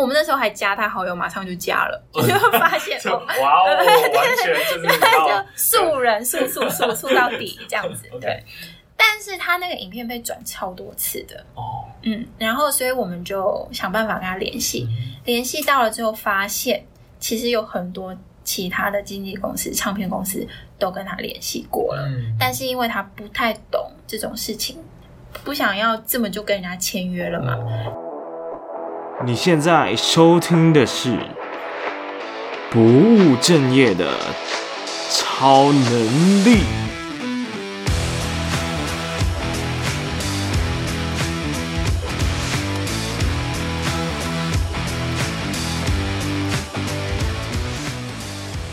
我们那时候还加他好友，马上就加了，就发现哇哦，完全就是就素人素素素素到底这样子，对。但是他那个影片被转超多次的哦，嗯，然后所以我们就想办法跟他联系，联系到了之后发现，其实有很多其他的经纪公司、唱片公司都跟他联系过了，但是因为他不太懂这种事情，不想要这么就跟人家签约了嘛。你现在收听的是不务正业的超能力。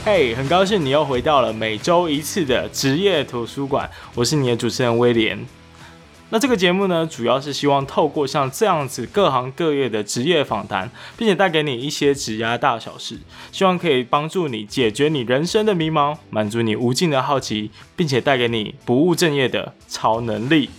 嘿很高兴你又回到了每周一次的职业图书馆，我是你的主持人威廉。那这个节目呢，主要是希望透过像这样子各行各业的职业访谈，并且带给你一些指压大小事，希望可以帮助你解决你人生的迷茫，满足你无尽的好奇，并且带给你不务正业的超能力。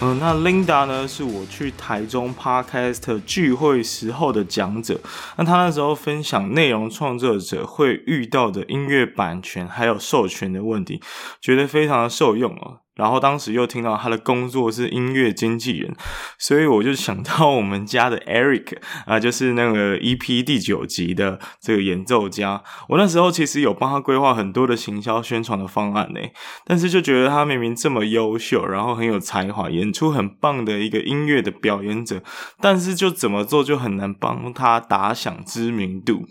嗯，那 Linda 呢，是我去台中 Podcast 聚会时候的讲者。那他那时候分享内容创作者会遇到的音乐版权还有授权的问题，觉得非常的受用哦。然后当时又听到他的工作是音乐经纪人，所以我就想到我们家的 Eric 啊，就是那个 EP 第九集的这个演奏家。我那时候其实有帮他规划很多的行销宣传的方案呢，但是就觉得他明明这么优秀，然后很有才华，演出很棒的一个音乐的表演者，但是就怎么做就很难帮他打响知名度。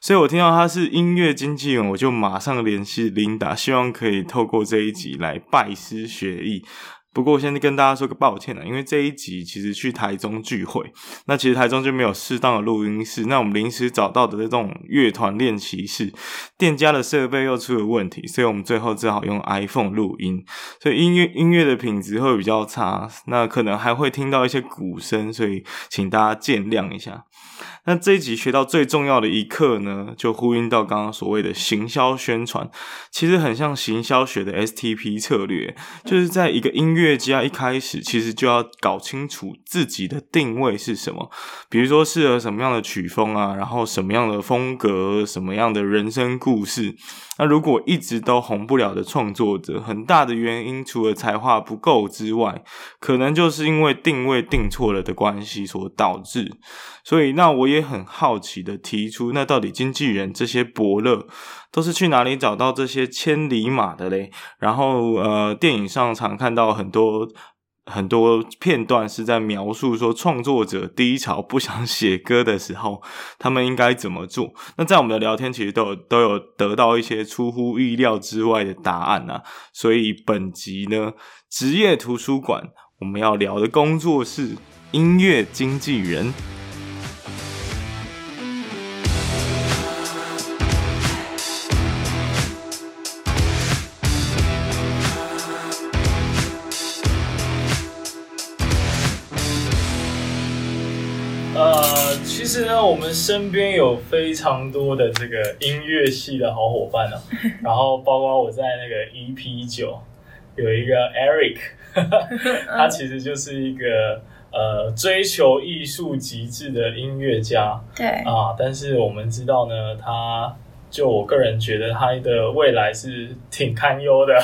所以我听到他是音乐经纪人，我就马上联系琳达，希望可以透过这一集来拜师学艺。不过，我先跟大家说个抱歉啊，因为这一集其实去台中聚会，那其实台中就没有适当的录音室，那我们临时找到的这种乐团练习室，店家的设备又出了问题，所以我们最后只好用 iPhone 录音，所以音乐音乐的品质会比较差，那可能还会听到一些鼓声，所以请大家见谅一下。那这一集学到最重要的一课呢，就呼应到刚刚所谓的行销宣传，其实很像行销学的 STP 策略，就是在一个音乐乐家一开始其实就要搞清楚自己的定位是什么，比如说适合什么样的曲风啊，然后什么样的风格，什么样的人生故事。那如果一直都红不了的创作者，很大的原因除了才华不够之外，可能就是因为定位定错了的关系所导致。所以，那我也很好奇的提出，那到底经纪人这些伯乐都是去哪里找到这些千里马的嘞？然后，呃，电影上常看到很多。很多片段是在描述说，创作者低潮不想写歌的时候，他们应该怎么做？那在我们的聊天，其实都有都有得到一些出乎意料之外的答案啊。所以本集呢，职业图书馆我们要聊的工作是音乐经纪人。实呢，我们身边有非常多的这个音乐系的好伙伴啊，然后包括我在那个 EP 九有一个 Eric，他其实就是一个呃追求艺术极致的音乐家，对啊，但是我们知道呢，他。就我个人觉得，他的未来是挺堪忧的，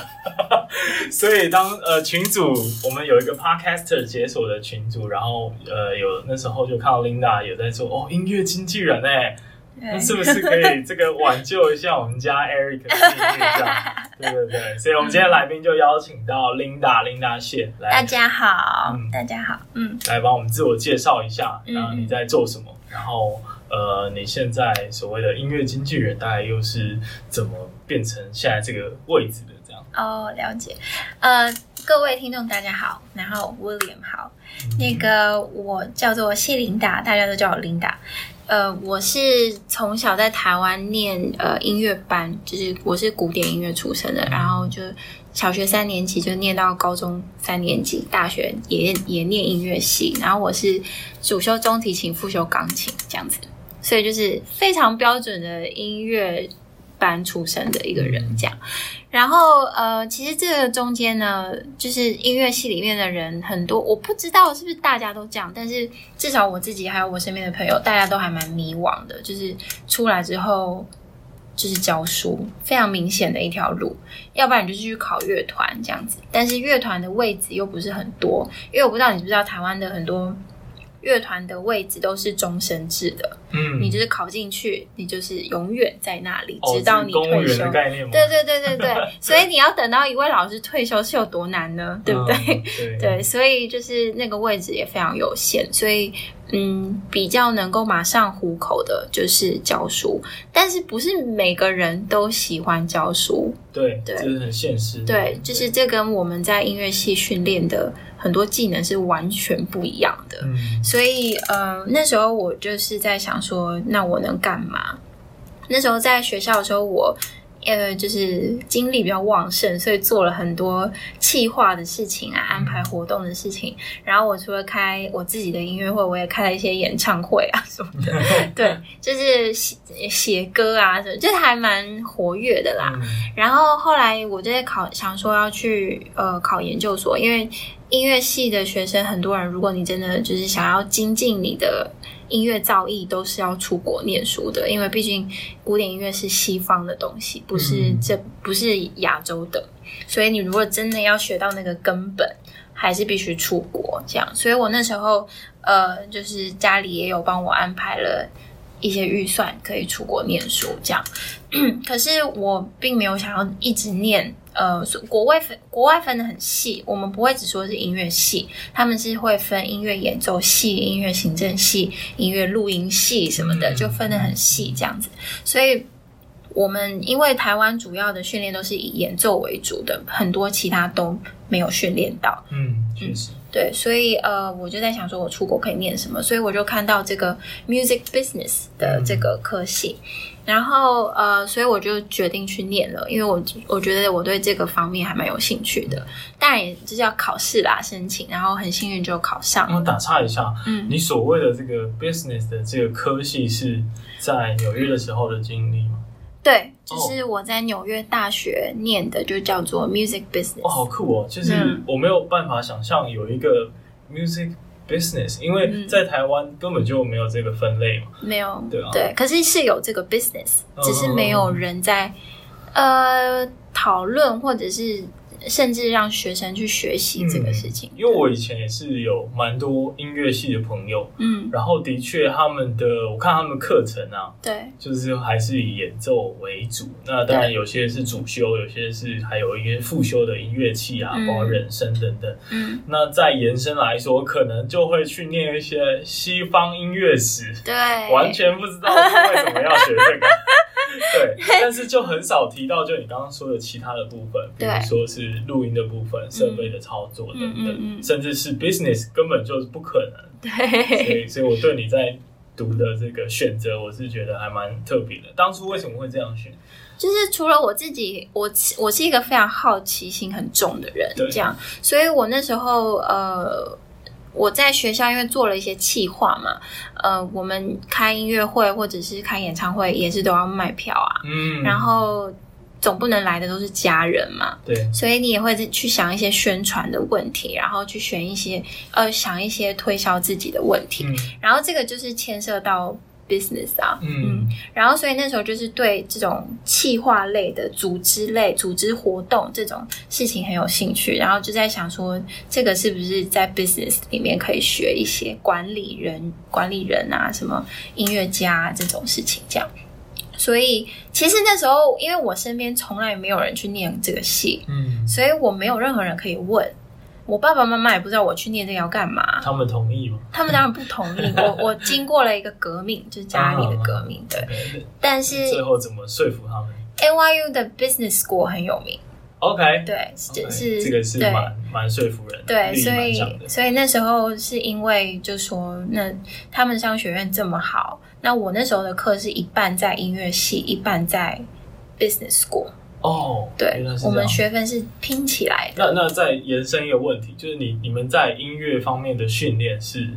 所以当呃群主，我们有一个 Podcaster 解锁的群组，然后呃有那时候就看到 Linda 有在说哦音乐经纪人哎，那是不是可以这个挽救一下我们家 Eric？对对对，所以我们今天来宾就邀请到 Linda，Linda 谢来，大家好，嗯、大家好，嗯，来帮我们自我介绍一下，然后你在做什么，嗯、然后。呃，你现在所谓的音乐经纪人，大概又是怎么变成现在这个位置的？这样哦，了解。呃，各位听众大家好，然后 William 好，嗯、那个我叫做谢琳达，大家都叫我琳达。呃，我是从小在台湾念呃音乐班，就是我是古典音乐出身的，嗯、然后就小学三年级就念到高中三年级，大学也也念音乐系，然后我是主修中提琴，副修钢琴这样子。所以就是非常标准的音乐班出身的一个人，这样。然后呃，其实这个中间呢，就是音乐系里面的人很多，我不知道是不是大家都这样，但是至少我自己还有我身边的朋友，大家都还蛮迷惘的，就是出来之后。就是教书，非常明显的一条路，要不然你就去考乐团这样子。但是乐团的位置又不是很多，因为我不知道你知不知道，台湾的很多乐团的位置都是终身制的。嗯，你就是考进去，你就是永远在那里，哦、直到你退休。概念？对对对对对，所以你要等到一位老师退休是有多难呢？对不对？嗯、对，对，所以就是那个位置也非常有限，所以。嗯，比较能够马上糊口的就是教书，但是不是每个人都喜欢教书。对，对，这是很现实。对，就是这跟我们在音乐系训练的很多技能是完全不一样的。嗯，所以呃，那时候我就是在想说，那我能干嘛？那时候在学校的时候，我。呃，就是精力比较旺盛，所以做了很多企划的事情啊，安排活动的事情。然后我除了开我自己的音乐会，我也开了一些演唱会啊什么的。对，就是写写歌啊什么，就还蛮活跃的啦。然后后来我就在考，想说要去呃考研究所，因为音乐系的学生很多人，如果你真的就是想要精进你的。音乐造诣都是要出国念书的，因为毕竟古典音乐是西方的东西，不是这不是亚洲的，所以你如果真的要学到那个根本，还是必须出国这样。所以我那时候呃，就是家里也有帮我安排了一些预算，可以出国念书这样。可是我并没有想要一直念。呃，国外分国外分的很细，我们不会只说是音乐系，他们是会分音乐演奏系、音乐行政系、音乐录音系什么的，就分的很细这样子。所以，我们因为台湾主要的训练都是以演奏为主的，很多其他都没有训练到。嗯，确实。对，所以呃，我就在想说，我出国可以念什么？所以我就看到这个 music business 的这个科系。嗯然后呃，所以我就决定去念了，因为我我觉得我对这个方面还蛮有兴趣的。当然也就是要考试啦，申请，然后很幸运就考上。我打岔一下，嗯，你所谓的这个 business 的这个科系是在纽约的时候的经历吗？对，就是我在纽约大学念的，就叫做 music business。哦，好酷哦！就是我没有办法想象有一个 music。business，因为在台湾根本就没有这个分类嘛，没有，对啊，对，可是是有这个 business，只是没有人在呃讨论或者是。甚至让学生去学习这个事情，嗯，因为我以前也是有蛮多音乐系的朋友，嗯，然后的确他们的我看他们课程啊，对，就是还是以演奏为主。那当然有些是主修，有些是还有一些副修的音乐器啊，包括人声等等。嗯，那再延伸来说，可能就会去念一些西方音乐史，对，完全不知道是为什么要学这个。对，但是就很少提到，就你刚刚说的其他的部分，比如说是录音的部分、设备的操作等等，嗯嗯嗯、甚至是 business 根本就是不可能。对，所以，所以我对你在读的这个选择，我是觉得还蛮特别的。当初为什么会这样选？就是除了我自己，我我是一个非常好奇心很重的人，对这样，所以我那时候呃。我在学校因为做了一些企划嘛，呃，我们开音乐会或者是开演唱会也是都要卖票啊，嗯，然后总不能来的都是家人嘛，对，所以你也会去想一些宣传的问题，然后去选一些呃想一些推销自己的问题，嗯，然后这个就是牵涉到。Business 啊，嗯，嗯，然后所以那时候就是对这种企划类的组织类、组织活动这种事情很有兴趣，然后就在想说，这个是不是在 business 里面可以学一些管理人、管理人啊，什么音乐家这种事情这样。所以其实那时候，因为我身边从来没有人去念这个系，嗯，所以我没有任何人可以问。我爸爸妈妈也不知道我去念这个要干嘛，他们同意吗？他们当然不同意。我我经过了一个革命，就是家里的革命，对。但是最后怎么说服他们？NYU 的 Business School 很有名。OK，对，是这个是蛮蛮说服人的。对，所以所以那时候是因为就说，那他们商学院这么好，那我那时候的课是一半在音乐系，一半在 Business School。哦，对，我们学分是拼起来的。那那再延伸一个问题，就是你你们在音乐方面的训练是？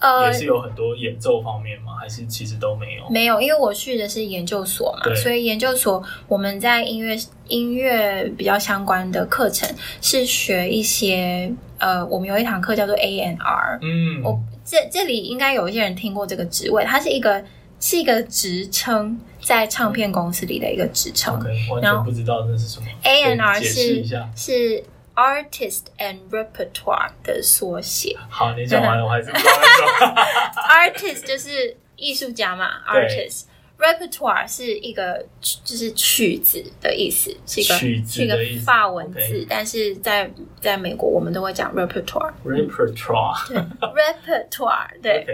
呃，也是有很多演奏方面吗？还是其实都没有？没有，因为我去的是研究所嘛，所以研究所我们在音乐音乐比较相关的课程是学一些呃，我们有一堂课叫做 A N R，。嗯，我这这里应该有一些人听过这个职位，它是一个是一个职称，在唱片公司里的一个职称。Okay, 完全不知道这是什么。A N R 是是。Artist and Repertoire 的缩写。好，你讲完了，我还是不知道。Artist 就是艺术家嘛，Artist。Repertoire 是一个就是曲子的意思，是一个是一个法文字，但是在在美国我们都会讲 repertoire。repertoire 对，repertoire 对，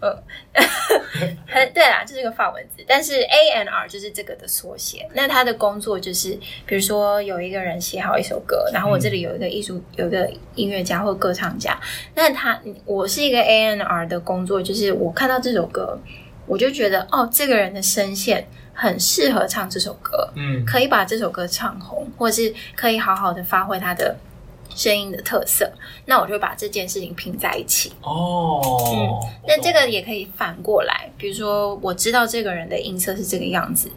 呃，对啦，就是一个法文字，但是 A N R 就是这个的缩写。那他的工作就是，比如说有一个人写好一首歌，然后我这里有一个艺术，有一个音乐家或歌唱家，那他我是一个 A N R 的工作，就是我看到这首歌。我就觉得哦，这个人的声线很适合唱这首歌，嗯，可以把这首歌唱红，或是可以好好的发挥他的声音的特色。那我就把这件事情拼在一起。哦，嗯，那这个也可以反过来，比如说我知道这个人的音色是这个样子，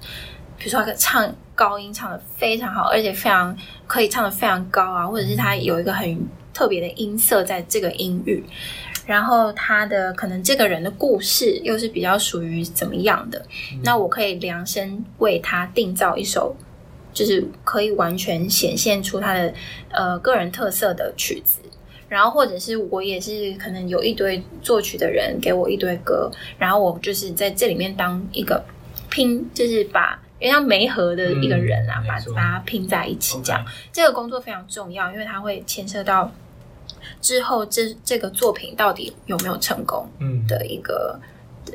比如说他唱高音唱的非常好，而且非常可以唱的非常高啊，或者是他有一个很特别的音色在这个音域。然后他的可能这个人的故事又是比较属于怎么样的？嗯、那我可以量身为他定造一首，就是可以完全显现出他的呃个人特色的曲子。然后或者是我也是可能有一堆作曲的人给我一堆歌，然后我就是在这里面当一个拼，就是把像媒合的一个人啊，嗯、把把它拼在一起这样。这个工作非常重要，因为它会牵涉到。之后这，这这个作品到底有没有成功？嗯，的一个，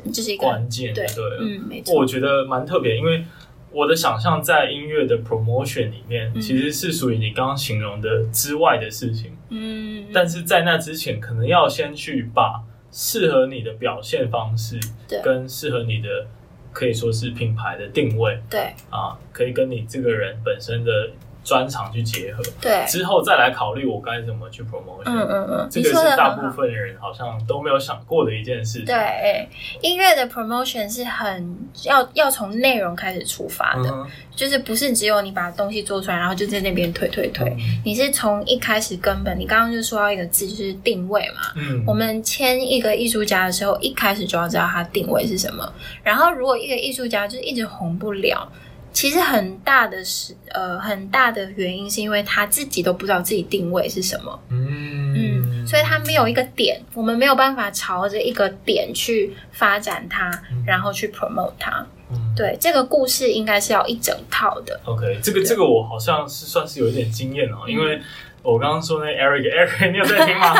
嗯、就是一个关键。对，对嗯，没错。我觉得蛮特别，因为我的想象在音乐的 promotion 里面，嗯、其实是属于你刚刚形容的之外的事情。嗯，但是在那之前，可能要先去把适合你的表现方式，对，跟适合你的可以说是品牌的定位，对啊，可以跟你这个人本身的。专长去结合，对，之后再来考虑我该怎么去 promotion。嗯嗯嗯，这个是大部分人好像都没有想过的一件事情。对，音乐的 promotion 是很要要从内容开始出发的，嗯、就是不是只有你把东西做出来，然后就在那边推推推。嗯、你是从一开始根本，你刚刚就说到一个字，就是定位嘛。嗯，我们签一个艺术家的时候，一开始就要知道他定位是什么。然后，如果一个艺术家就是一直红不了。其实很大的是呃很大的原因是因为他自己都不知道自己定位是什么，嗯嗯，所以他没有一个点，我们没有办法朝着一个点去发展它，嗯、然后去 promote 它。嗯、对，这个故事应该是要一整套的。OK，这个这个我好像是算是有一点经验哦，嗯、因为我刚刚说那 Eric Eric，你有在听吗？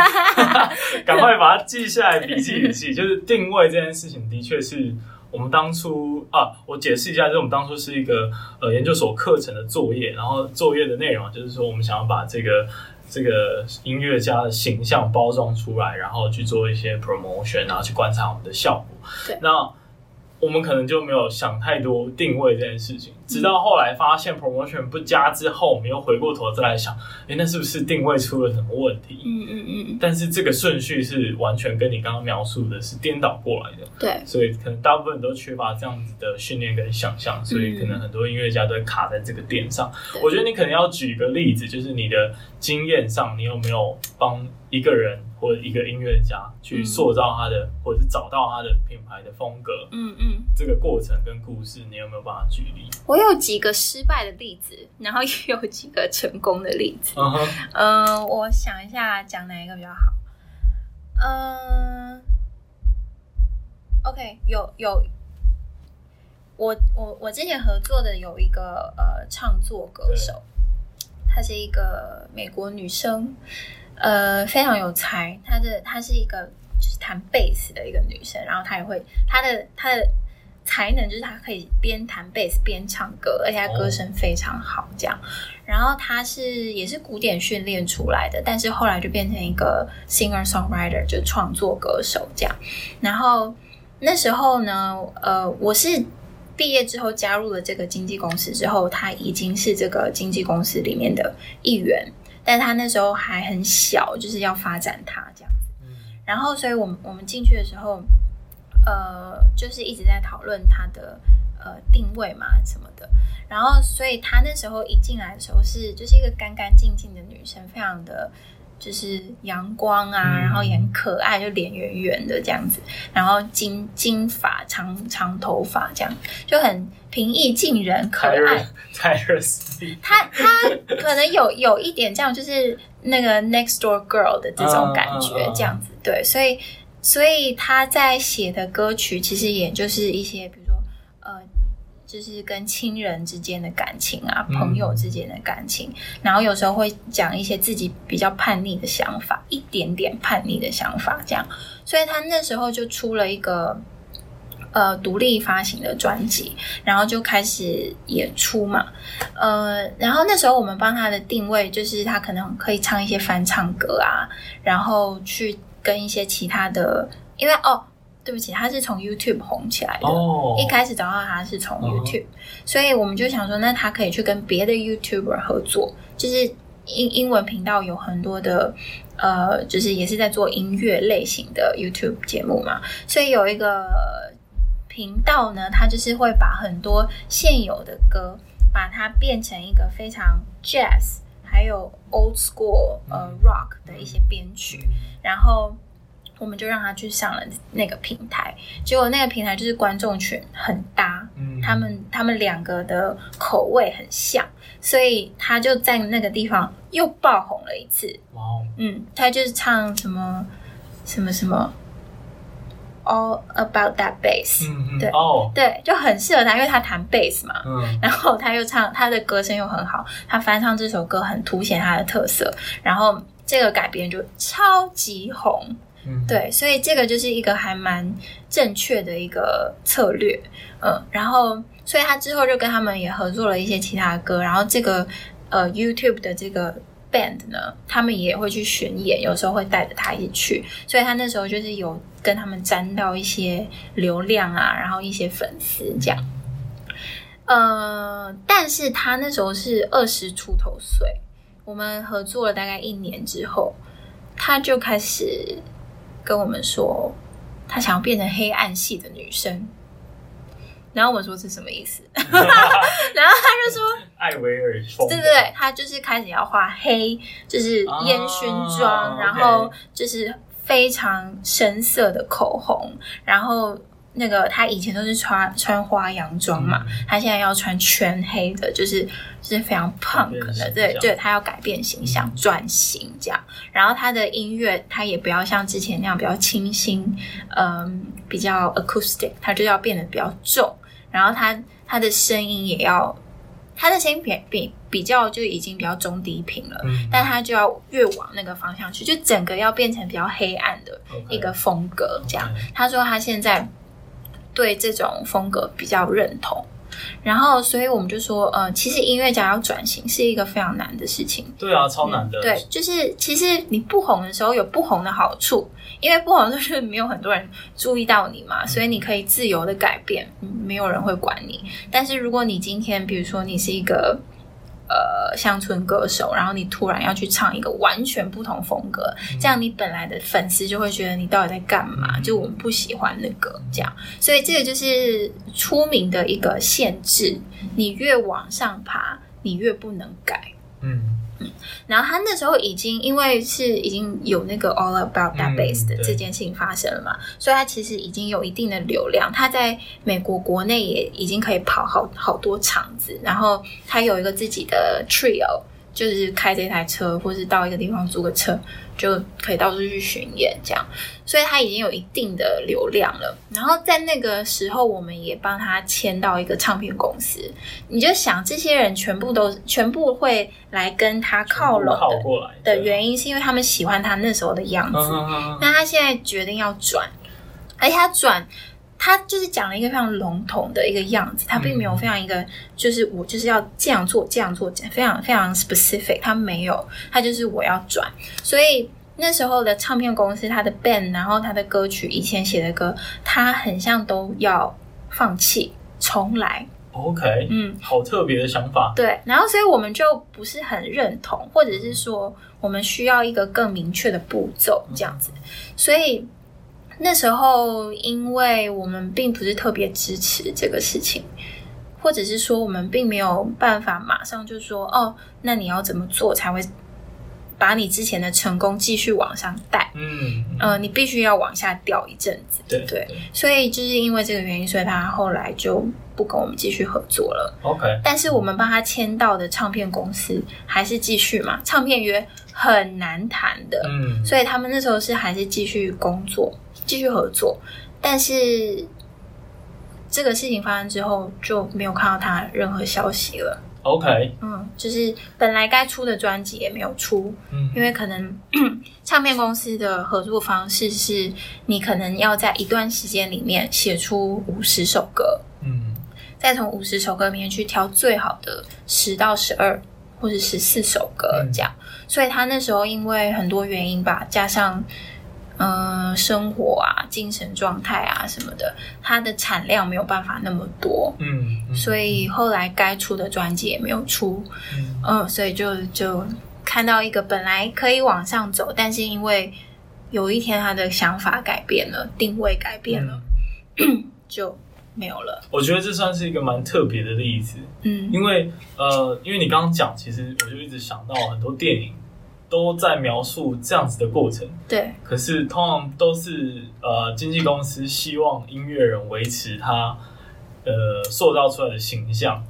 赶快把它记下来，笔记笔记，就是定位这件事情的确是。我们当初啊，我解释一下，就是我们当初是一个呃研究所课程的作业，然后作业的内容就是说，我们想要把这个这个音乐家的形象包装出来，然后去做一些 promotion，然后去观察我们的效果。对，那。我们可能就没有想太多定位这件事情，直到后来发现 promotion 不佳之后，我们又回过头再来想，诶，那是不是定位出了什么问题？嗯嗯嗯。但是这个顺序是完全跟你刚刚描述的是颠倒过来的。对。所以可能大部分都缺乏这样子的训练跟想象，所以可能很多音乐家都会卡在这个点上。嗯、我觉得你可能要举个例子，就是你的经验上，你有没有帮一个人？或者一个音乐家去塑造他的，嗯、或者是找到他的品牌的风格，嗯嗯，嗯这个过程跟故事，你有没有办法举例？我有几个失败的例子，然后也有几个成功的例子。嗯我想一下，讲哪一个比较好？嗯，OK，有有，我我我之前合作的有一个呃唱作歌手，她是一个美国女生。呃，非常有才，她的她是一个就是弹贝斯的一个女生，然后她也会她的她的才能就是她可以边弹贝斯边唱歌，而且她歌声非常好，这样。然后她是也是古典训练出来的，但是后来就变成一个 singer songwriter，就创作歌手这样。然后那时候呢，呃，我是毕业之后加入了这个经纪公司之后，她已经是这个经纪公司里面的一员，但他那时候还很小，就是要发展他这样子。然后，所以我们我们进去的时候，呃，就是一直在讨论他的呃定位嘛什么的。然后，所以他那时候一进来的时候是就是一个干干净净的女生，非常的。就是阳光啊，然后也很可爱，就脸圆圆的这样子，然后金金发长长头发这样，就很平易近人，可爱。泰勒丝，他他可能有有一点这样，就是那个 Next Door Girl 的这种感觉，这样子。对，所以所以他在写的歌曲，其实也就是一些，比如说呃。就是跟亲人之间的感情啊，朋友之间的感情，嗯，然后有时候会讲一些自己比较叛逆的想法，一点点叛逆的想法，这样。所以他那时候就出了一个呃独立发行的专辑，然后就开始演出嘛。呃，然后那时候我们帮他的定位就是他可能可以唱一些翻唱歌啊，然后去跟一些其他的，因为哦。对不起，他是从 YouTube 红起来的。Oh. 一开始找到他是从 YouTube，uh -huh. 所以我们就想说，那他可以去跟别的 YouTuber 合作，就是英英文频道有很多的，呃，就是也是在做音乐类型的 YouTube 节目嘛。所以有一个频道呢，他就是会把很多现有的歌，把它变成一个非常 Jazz 还有 Old School 呃 Rock 的一些编曲，然后。我们就让他去上了那个平台，结果那个平台就是观众群很搭，嗯，他们他们两个的口味很像，所以他就在那个地方又爆红了一次。哇哦，嗯，他就是唱什么什么什么，All About That Bass，嗯嗯，对哦，对，就很适合他，因为他弹 bass 嘛，嗯，然后他又唱，他的歌声又很好，他翻唱这首歌很凸显他的特色，然后这个改编就超级红。对，所以这个就是一个还蛮正确的一个策略，嗯，然后，所以他之后就跟他们也合作了一些其他歌，然后这个呃 YouTube 的这个 band 呢，他们也会去巡演，有时候会带着他一起去，所以他那时候就是有跟他们沾到一些流量啊，然后一些粉丝这样，呃，但是他那时候是二十出头岁，我们合作了大概一年之后，他就开始。跟我们说，他想要变成黑暗系的女生，然后我说这是什么意思？然后他就说 艾薇儿，对对对，他就是开始要画黑，就是烟熏妆，啊，然后就是非常深色的口红，然后。那个他以前都是穿穿花洋装嘛，嗯，他现在要穿全黑的，就是就是非常 punk 的，对对，他要改变形象，嗯，转型这样。然后他的音乐，他也不要像之前那样比较清新，嗯，比较 acoustic，他就要变得比较重。然后他他的声音也要，他的声音比比比较就已经比较中低频了，嗯，但他就要越往那个方向去，就整个要变成比较黑暗的一个风格这样。他说他现在。对这种风格比较认同，然后所以我们就说，呃，其实音乐家要转型是一个非常难的事情。对啊，超难的。嗯、对，就是其实你不红的时候有不红的好处，因为不红的时候没有很多人注意到你嘛，所以你可以自由的改变，没有人会管你。但是如果你今天，比如说你是一个。呃，乡村歌手，然后你突然要去唱一个完全不同风格，嗯、这样你本来的粉丝就会觉得你到底在干嘛？嗯、就我们不喜欢那个这样，所以这个就是出名的一个限制。你越往上爬，你越不能改。嗯。嗯，然后他那时候已经因为是已经有那个 All About That Base 的这件事情发生了嘛，嗯，所以他其实已经有一定的流量，他在美国国内也已经可以跑好好多场子，然后他有一个自己的 Trio。就是开这台车，或是到一个地方租个车，就可以到处去巡演，这样，所以他已经有一定的流量了。然后在那个时候，我们也帮他签到一个唱片公司。你就想，这些人全部都全部会来跟他靠拢的的原因，是因为他们喜欢他那时候的样子。那他现在决定要转，而且他转。他就是讲了一个非常笼统的一个样子，他并没有非常一个，就是我就是要这样做这样做，非常非常 specific，他没有，他就是我要转。所以那时候的唱片公司，他的 band，然后他的歌曲，以前写的歌，他很像都要放弃，重来。OK，嗯，好特别的想法。对，然后所以我们就不是很认同，或者是说我们需要一个更明确的步骤这样子。所以那时候，因为我们并不是特别支持这个事情，或者是说我们并没有办法马上就说哦，那你要怎么做才会把你之前的成功继续往上带？嗯，呃，你必须要往下掉一阵子，对对，对。所以就是因为这个原因，所以他后来就。不跟我们继续合作了。OK，但是我们帮他签到的唱片公司还是继续嘛？唱片约很难谈的，嗯，所以他们那时候是还是继续工作，继续合作。但是这个事情发生之后，就没有看到他任何消息了。OK，嗯，就是本来该出的专辑也没有出，嗯，因为可能 唱片公司的合作方式是你可能要在一段时间里面写出五十首歌，嗯。再从五十首歌里面去挑最好的十到十二或者十四首歌，这样。嗯、所以他那时候因为很多原因吧，加上嗯、呃、生活啊、精神状态啊什么的，他的产量没有办法那么多。嗯，嗯，所以后来该出的专辑也没有出。嗯，嗯，所以就就看到一个本来可以往上走，但是因为有一天他的想法改变了，定位改变了，嗯、就。没有了，我觉得这算是一个蛮特别的例子，嗯，因为呃，因为你刚刚讲，其实我就一直想到很多电影都在描述这样子的过程，对，可是通常都是呃，经纪公司希望音乐人维持他呃塑造出来的形象，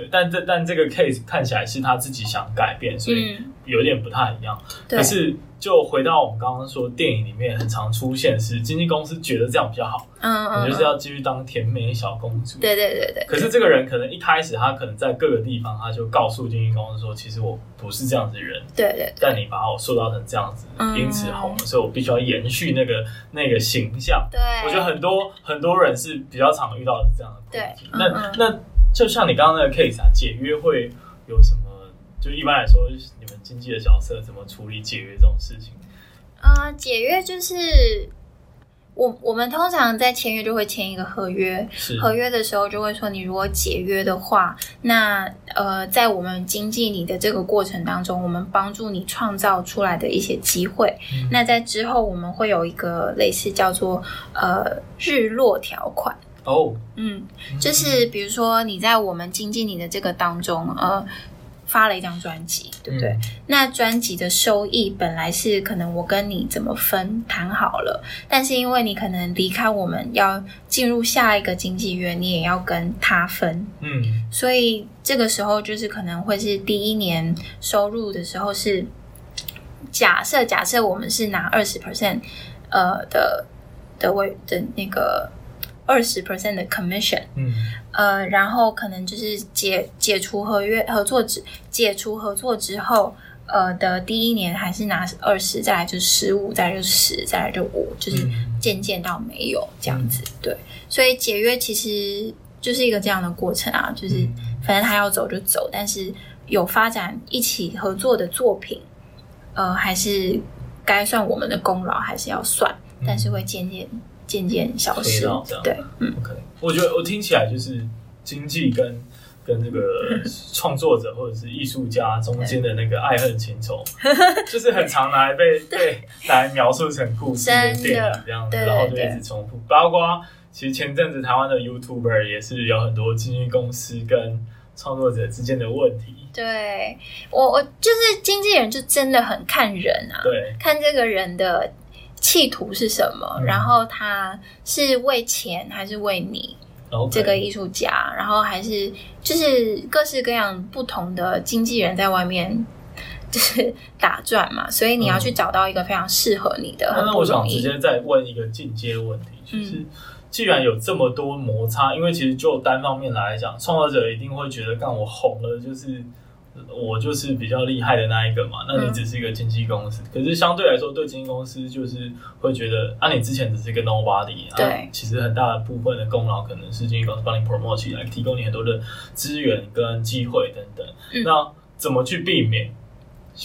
对，但这但这个 case 看起来是他自己想改变，所以有点不太一样，嗯、可是。就回到我们刚刚说，电影里面很常出现是经纪公司觉得这样比较好，嗯，嗯，你就是要继续当甜美小公主，对对对对。可是这个人可能一开始他可能在各个地方，他就告诉经纪公司说，其实我不是这样子的人，对，对对。但你把我塑造成这样子，嗯、因此红了，所以我必须要延续那个那个形象。对，我觉得很多很多人是比较常遇到的是这样的。对，那那就像你刚刚那个 case 啊，解约会有什么？就一般来说，你们经纪的角色怎么处理解约这种事情？呃，解约就是我我们通常在签约就会签一个合约，合约的时候就会说，你如果解约的话，那呃，在我们经纪你的这个过程当中，我们帮助你创造出来的一些机会。嗯、那在之后，我们会有一个类似叫做呃日落条款哦，嗯，就是比如说你在我们经纪你的这个当中，呃。发了一张专辑，对不对？嗯、那专辑的收益本来是可能我跟你怎么分谈好了，但是因为你可能离开我们要进入下一个经纪约，你也要跟他分，嗯，所以这个时候就是可能会是第一年收入的时候是假设假设我们是拿二十 percent 呃的的位的那个。二十 percent 的 commission，嗯，呃，然后可能就是解解除合约合作之解除合作之后，呃的第一年还是拿二十，再来就十五，再来就十，再来就五，就是渐渐到没有这样子，嗯、对，所以解约其实就是一个这样的过程啊，就是反正他要走就走，但是有发展一起合作的作品，呃，还是该算我们的功劳还是要算，但是会渐渐。渐渐消失，对，嗯，OK。我觉得我听起来就是经济跟跟这个创作者或者是艺术家中间的那个爱恨情仇，就是很常拿来被被来描述成故事的电影这样子，然后就一直重复。包括其实前阵子台湾的 YouTuber 也是有很多经纪公司跟创作者之间的问题。对，我我就是经纪人，就真的很看人啊，对，看这个人的。企图是什么？嗯、然后他是为钱还是为你这个艺术家.然后还是就是各式各样不同的经纪人在外面就是 打转嘛，所以你要去找到一个非常适合你的。那、嗯、我想直接再问一个进阶问题，就是、嗯、既然有这么多摩擦，因为其实就单方面来讲，创作者一定会觉得，干我红了就是。我就是比较厉害的那一个嘛，那你只是一个经纪公司，嗯、可是相对来说，对经纪公司就是会觉得，啊，你之前只是一个 nobody，对、啊，其实很大的部分的功劳可能是经纪公司帮你 promote 起来，提供你很多的资源跟机会等等。嗯、那怎么去避免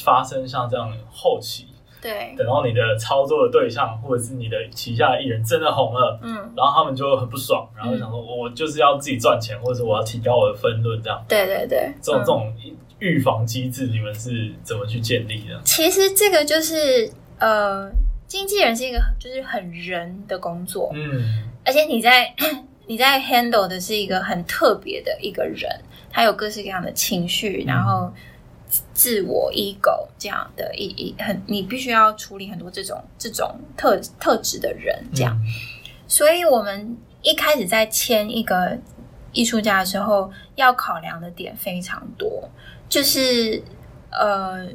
发生像这样的后期？对，等到你的操作的对象或者是你的旗下的艺人真的红了，嗯，然后他们就很不爽，然后想说我就是要自己赚钱，或者我要提高我的分润，这样。对对对，这种这种预防机制，你们是怎么去建立的？其实这个就是呃，经纪人是一个就是很人的工作，嗯，而且你在 你在 handle 的是一个很特别的一个人，他有各式各样的情绪，嗯、然后。自我 ego 这样的一一很，你必须要处理很多这种这种特特质的人，这样。嗯、所以，我们一开始在签一个艺术家的时候，要考量的点非常多，就是呃，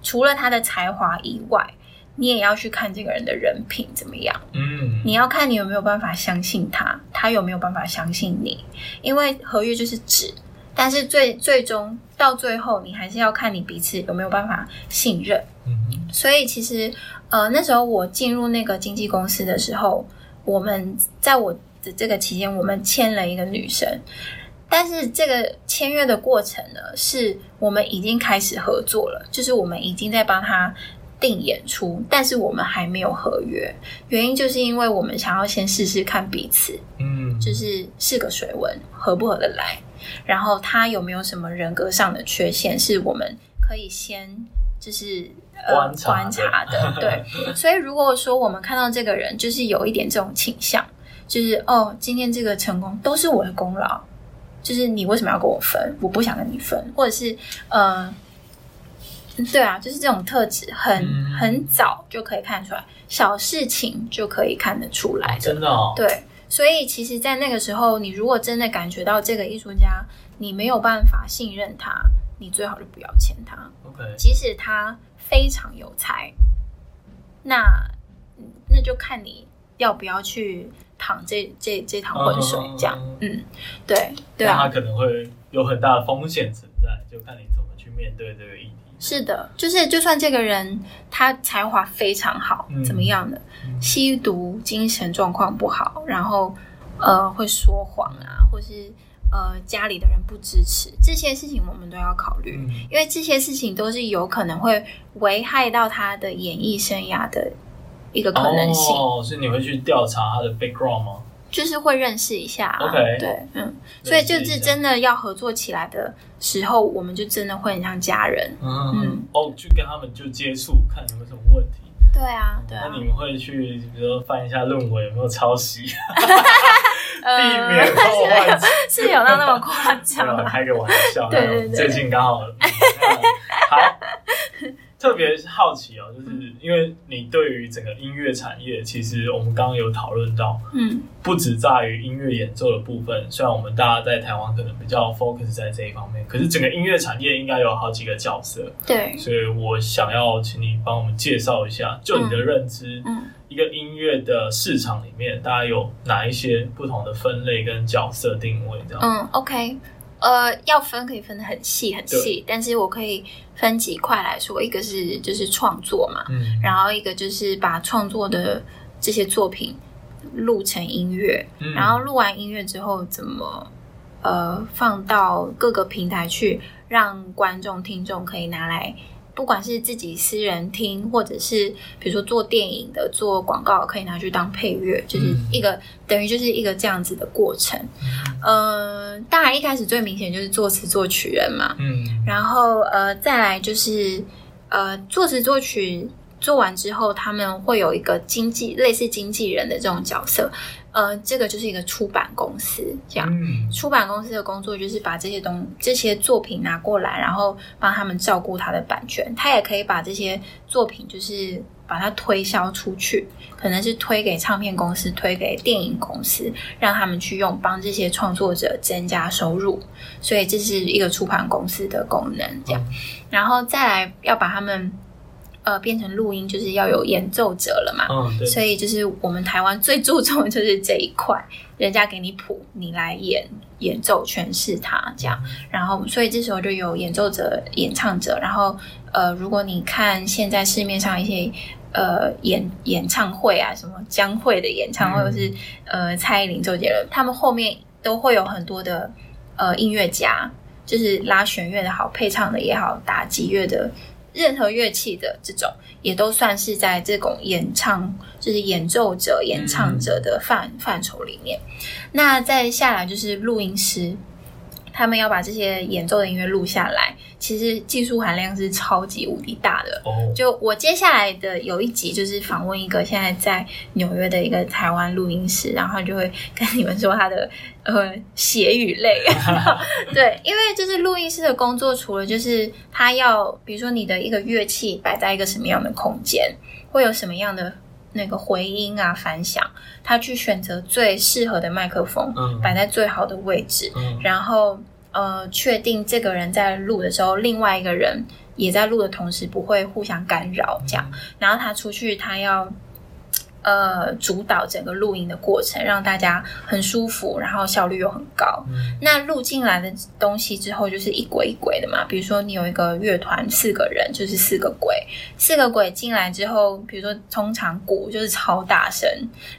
除了他的才华以外，你也要去看这个人的人品怎么样。嗯，你要看你有没有办法相信他，他有没有办法相信你，因为合约就是纸。但是最最终到最后，你还是要看你彼此有没有办法信任。嗯。所以其实，呃，那时候我进入那个经纪公司的时候，我们在我的这个期间，我们签了一个女生。但是这个签约的过程呢，是我们已经开始合作了，就是我们已经在帮他定演出，但是我们还没有合约。原因就是因为我们想要先试试看彼此，嗯，就是试个水温，合不合得来。然后他有没有什么人格上的缺陷，是我们可以先就是呃观察，观察的。对，所以如果说我们看到这个人就是有一点这种倾向，就是哦，今天这个成功都是我的功劳，就是你为什么要跟我分？我不想跟你分，或者是呃，对啊，就是这种特质很很早就可以看出来，小事情就可以看得出来的，真的哦，对。所以，其实，在那个时候，你如果真的感觉到这个艺术家，你没有办法信任他，你最好就不要签他。OK，即使他非常有才，那那就看你要不要去淌这这这趟浑水，这样。嗯，嗯，对对啊，他可能会有很大的风险存在，就看你怎么去面对这个议题。是的，就是就算这个人他才华非常好，嗯、怎么样的，吸毒、精神状况不好，然后呃会说谎啊，或是呃家里的人不支持，这些事情我们都要考虑，嗯、因为这些事情都是有可能会危害到他的演艺生涯的一个可能性。哦，所以你会去调查他的 background 吗？就是会认识一下啊，OK，对，嗯，所以就是真的要合作起来的时候，我们就真的会很像家人，嗯，嗯哦，去跟他们就接触，看有没有什么问题。对啊，对啊。那你们会去，比如说翻一下论文有没有抄袭，避免后患，是有到那么夸张 吗？开个玩笑，对对对，最近刚好，好。特别好奇哦，就是因为你对于整个音乐产业，其实我们刚刚有讨论到，嗯，不只在于音乐演奏的部分。虽然我们大家在台湾可能比较 focus 在这一方面，可是整个音乐产业应该有好几个角色。对，所以我想要请你帮我们介绍一下，就你的认知，嗯，一个音乐的市场里面，大家有哪一些不同的分类跟角色定位这样？嗯，OK。呃，要分可以分得很细很细，但是我可以分几块来说，一个是就是创作嘛，嗯，然后一个就是把创作的这些作品录成音乐，嗯，然后录完音乐之后怎么呃放到各个平台去，让观众听众可以拿来。不管是自己私人听，或者是比如说做电影的、做广告，可以拿去当配乐，就是一个、嗯、等于就是一个这样子的过程。嗯、呃，当然一开始最明显就是作词作曲人嘛，嗯，然后呃再来就是呃作词作曲做完之后，他们会有一个经纪类似经纪人的这种角色。呃，这个就是一个出版公司，这样。嗯、出版公司的工作就是把这些东这些作品拿过来，然后帮他们照顾他的版权。他也可以把这些作品，就是把它推销出去，可能是推给唱片公司，推给电影公司，让他们去用，帮这些创作者增加收入。所以这是一个出版公司的功能，这样。嗯、然后再来要把他们。呃，变成录音就是要有演奏者了嘛，嗯、对，所以就是我们台湾最注重的就是这一块，人家给你谱，你来演演奏诠释它这样，嗯、然后所以这时候就有演奏者、演唱者，然后呃，如果你看现在市面上一些呃演演唱会啊，什么江蕙的演唱会，或者是呃蔡依林、周杰伦，他们后面都会有很多的呃音乐家，就是拉弦乐的好，配唱的也好，打击乐的。任何乐器的这种，也都算是在这种演唱，就是演奏者、演唱者的范范畴里面。那再下来就是录音师。他们要把这些演奏的音乐录下来，其实技术含量是超级无敌大的。哦，就我接下来的有一集就是访问一个现在在纽约的一个台湾录音师，然后就会跟你们说他的呃血与泪。对，因为就是录音师的工作，除了就是他要，比如说你的一个乐器摆在一个什么样的空间，会有什么样的。那个回音啊，反响，他去选择最适合的麦克风，嗯，摆在最好的位置，嗯，然后呃，确定这个人在录的时候，另外一个人也在录的同时不会互相干扰，这样，嗯，然后他出去，他要。呃，主导整个录音的过程，让大家很舒服，然后效率又很高。嗯、那录进来的东西之后，就是一轨一轨的嘛。比如说，你有一个乐团，四个人就是四个轨，四个轨进来之后，比如说通常鼓就是超大声，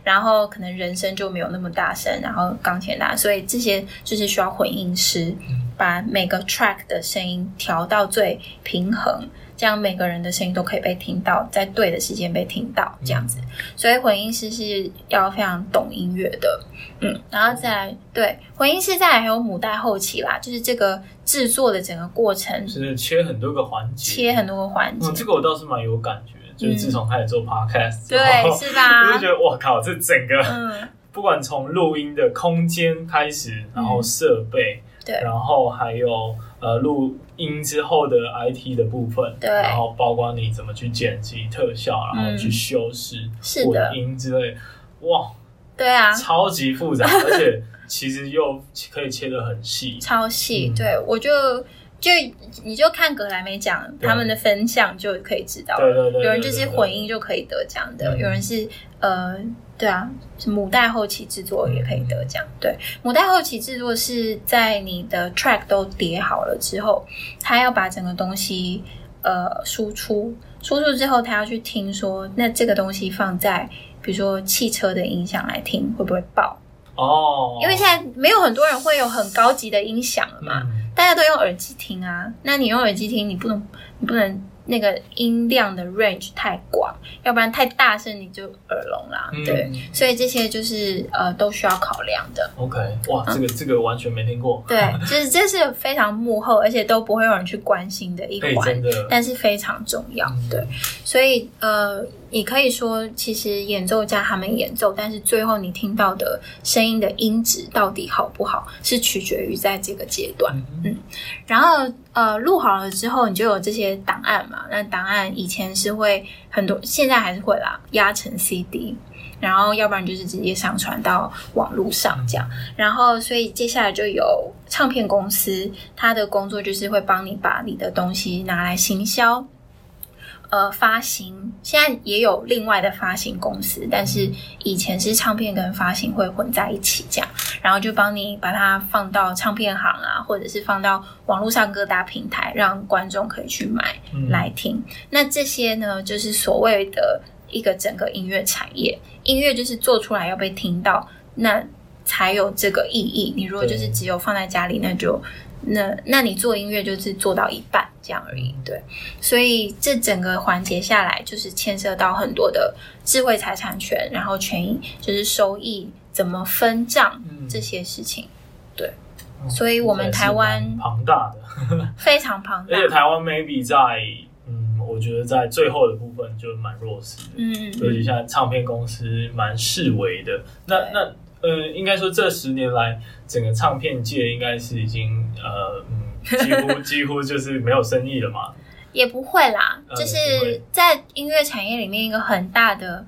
然后可能人声就没有那么大声，然后钢琴大，所以这些就是需要混音师把每个 track 的声音调到最平衡。这样每个人的声音都可以被听到，在对的时间被听到，这样子。所以混音师是要非常懂音乐的，嗯，然后再来对混音师，再来还有母带后期啦，就是这个制作的整个过程，是切很多个环节，切很多个环节。嗯，这个我倒是蛮有感觉，就是自从开始做 podcast，对，是吧？我就觉得我靠，这整个，嗯，不管从录音的空间开始，然后设备，对，然后还有呃录。音之后的 IT 的部分，对，然后包括你怎么去剪辑特效，然后去修饰、是的，混音之类，哇，对啊，超级复杂，而且其实又可以切得很细，超细。嗯、对，我就就你就看格莱美奖他们的分项就可以知道，对对对，有人就是混音就可以得奖的，有人是呃。对啊，母带后期制作也可以得奖。对，母带后期制作是在你的 track 都叠好了之后，他要把整个东西呃输出，输出之后他要去听说，那这个东西放在比如说汽车的音响来听会不会爆？哦，因为现在没有很多人会有很高级的音响了嘛，嗯、大家都用耳机听啊。那你用耳机听，你不能，你不能。那个音量的 range 太广，要不然太大声你就耳聋啦。嗯、对，所以这些就是呃都需要考量的。OK，哇，这个、嗯、这个完全没听过。对，就是这是非常幕后，而且都不会有人去关心的一环，但是非常重要。嗯、对，所以呃。你可以说，其实演奏家他们演奏，但是最后你听到的声音的音质到底好不好，是取决于在这个阶段。嗯，嗯，然后呃，录好了之后，你就有这些档案嘛。那档案以前是会很多，现在还是会啦，压成 CD，然后要不然就是直接上传到网络上这样。然后，所以接下来就有唱片公司，他的工作就是会帮你把你的东西拿来行销。呃，发行现在也有另外的发行公司，但是以前是唱片跟发行会混在一起这样，然后就帮你把它放到唱片行啊，或者是放到网络上各大平台，让观众可以去买来听。嗯、那这些呢，就是所谓的一个整个音乐产业，音乐就是做出来要被听到，那才有这个意义。你如果就是只有放在家里，那就。那，那你做音乐就是做到一半这样而已，对。所以这整个环节下来，就是牵涉到很多的智慧财产权，然后权益就是收益怎么分账这些事情，对。所以我们台湾庞大的，非常庞大，而且台湾 maybe 在嗯，我觉得在最后的部分就蛮弱势的，嗯，尤其现在唱片公司蛮示威的，那那。呃，应该说这十年来，整个唱片界应该是已经呃，嗯，几乎 几乎就是没有生意了嘛。也不会啦，呃、就是在音乐产业里面一个很大的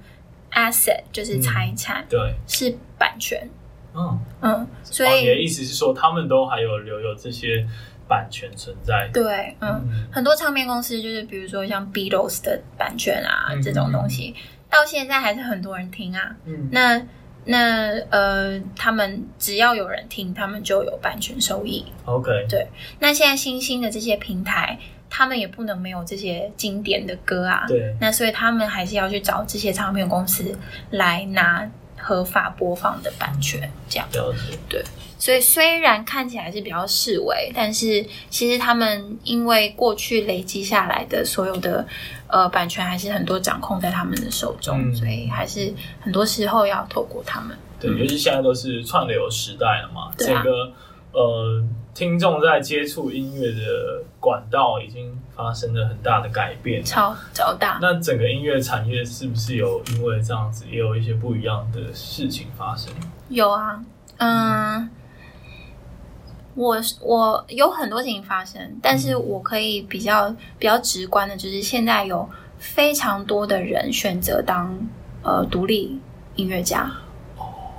asset 就是财产，嗯、对，是版权。嗯嗯，所以你的意思是说，他们都还有留有这些版权存在？对，嗯，嗯很多唱片公司就是比如说像 Beatles 的版权啊、嗯、这种东西，到现在还是很多人听啊。嗯，那。那呃，他们只要有人听，他们就有版权收益。OK，对。那现在新兴的这些平台，他们也不能没有这些经典的歌啊。对。那所以他们还是要去找这些唱片公司来拿合法播放的版权，这样。了解。对，所以虽然看起来是比较示威，但是其实他们因为过去累积下来的所有的呃版权，还是很多掌控在他们的手中，嗯、所以还是很多时候要透过他们。对，尤其现在都是串流时代了嘛，整个呃。听众在接触音乐的管道已经发生了很大的改变，超超大。那整个音乐产业是不是有因为这样子，也有一些不一样的事情发生？有啊，嗯，嗯我我有很多事情发生，但是我可以比较比较直观的，就是现在有非常多的人选择当呃独立音乐家。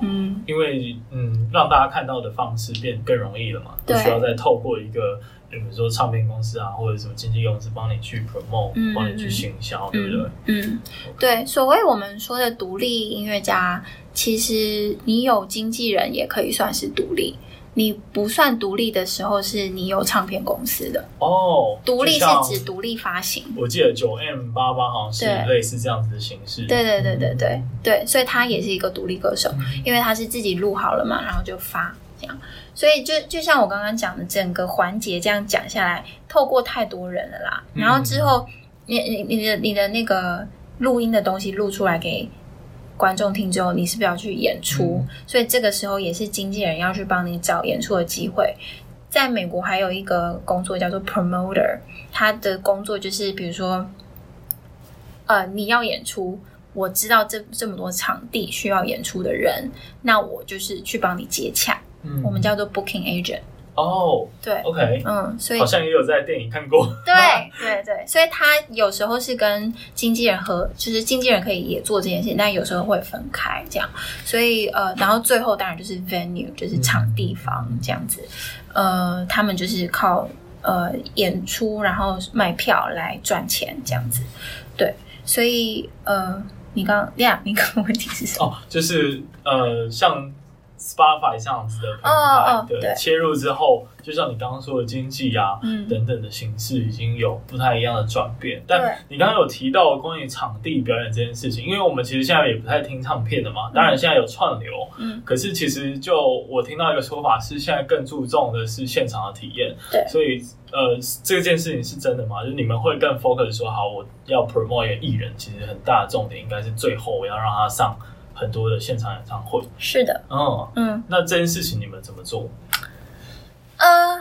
嗯，因为嗯，让大家看到的方式变更容易了嘛，不需要再透过一个，比如说唱片公司啊，或者什么经纪公司帮你去 promote，嗯，帮你去行销，对不对？嗯，对。所谓我们说的独立音乐家，其实你有经纪人也可以算是独立。你不算独立的时候，是你有唱片公司的哦。独立是指独立发行。我记得九 M 八八好像是类似这样子的形式。对对对对对对，所以他也是一个独立歌手，嗯、因为他是自己录好了嘛，然后就发这样。所以就就像我刚刚讲的，整个环节这样讲下来，透过太多人了啦。然后之后，你你你的你的那个录音的东西录出来给。观众听之后，你是不是要去演出？嗯、所以这个时候也是经纪人要去帮你找演出的机会。在美国还有一个工作叫做 promoter，他的工作就是比如说，呃，你要演出，我知道这这么多场地需要演出的人，那我就是去帮你接洽。嗯、我们叫做 booking agent。哦，oh, 对，OK，嗯，所以好像也有在电影看过。对，对，对，所以他有时候是跟经纪人合，就是经纪人可以也做这件事情，但有时候会分开这样。所以呃，然后最后当然就是 venue，就是场地方这样子。呃，他们就是靠呃演出，然后卖票来赚钱这样子。对，所以呃，你刚呀，你刚刚问题是什么？哦，就是呃，像。Spotify 这样子的平台，oh, oh, 对，切入之后，就像你刚刚说的经济啊、嗯、等等的形式，已经有不太一样的转变。但你刚刚有提到关于场地表演这件事情，因为我们其实现在也不太听唱片的嘛，当然现在有串流，嗯，可是其实就我听到一个说法是，现在更注重的是现场的体验。对，所以呃，这件事情是真的吗？就是你们会更 focus 说，好，我要 promote 一个艺人，其实很大的重点应该是最后我要让他上。很多的现场演唱会，是的，哦嗯，那这件事情你们怎么做？呃，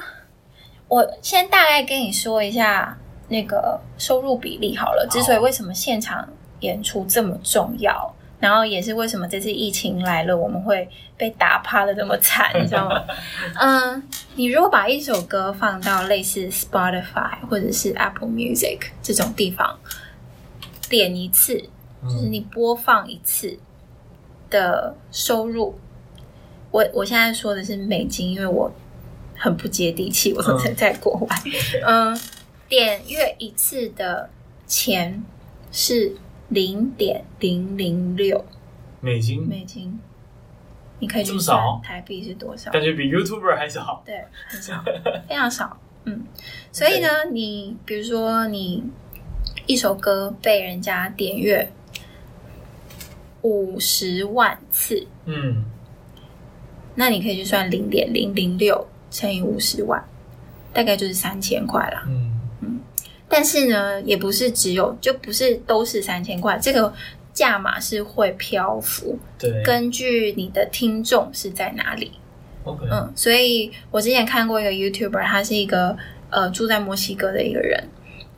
我先大概跟你说一下那个收入比例好了。之所以为什么现场演出这么重要，然后也是为什么这次疫情来了，我们会被打趴的这么惨，你知道吗？嗯，你如果把一首歌放到类似 Spotify 或者是 Apple Music 这种地方，点一次，就是你播放一次。的收入，我我现在说的是美金，因为我很不接地气，我在在国外。嗯，嗯，点阅一次的钱是零点零零六。美金，美金，你可以去算台币是多少？感觉比 YouTuber 还少，对，很少，非常少。嗯，所以呢，你比如说你一首歌被人家点阅。五十万次，嗯，那你可以去算零点零零六乘以五十万，大概就是三千块啦。嗯嗯，但是呢，也不是只有，就不是都是三千块，这个价码是会漂浮，对，根据你的听众是在哪里。OK，嗯，所以我之前看过一个 YouTuber，他是一个呃住在墨西哥的一个人。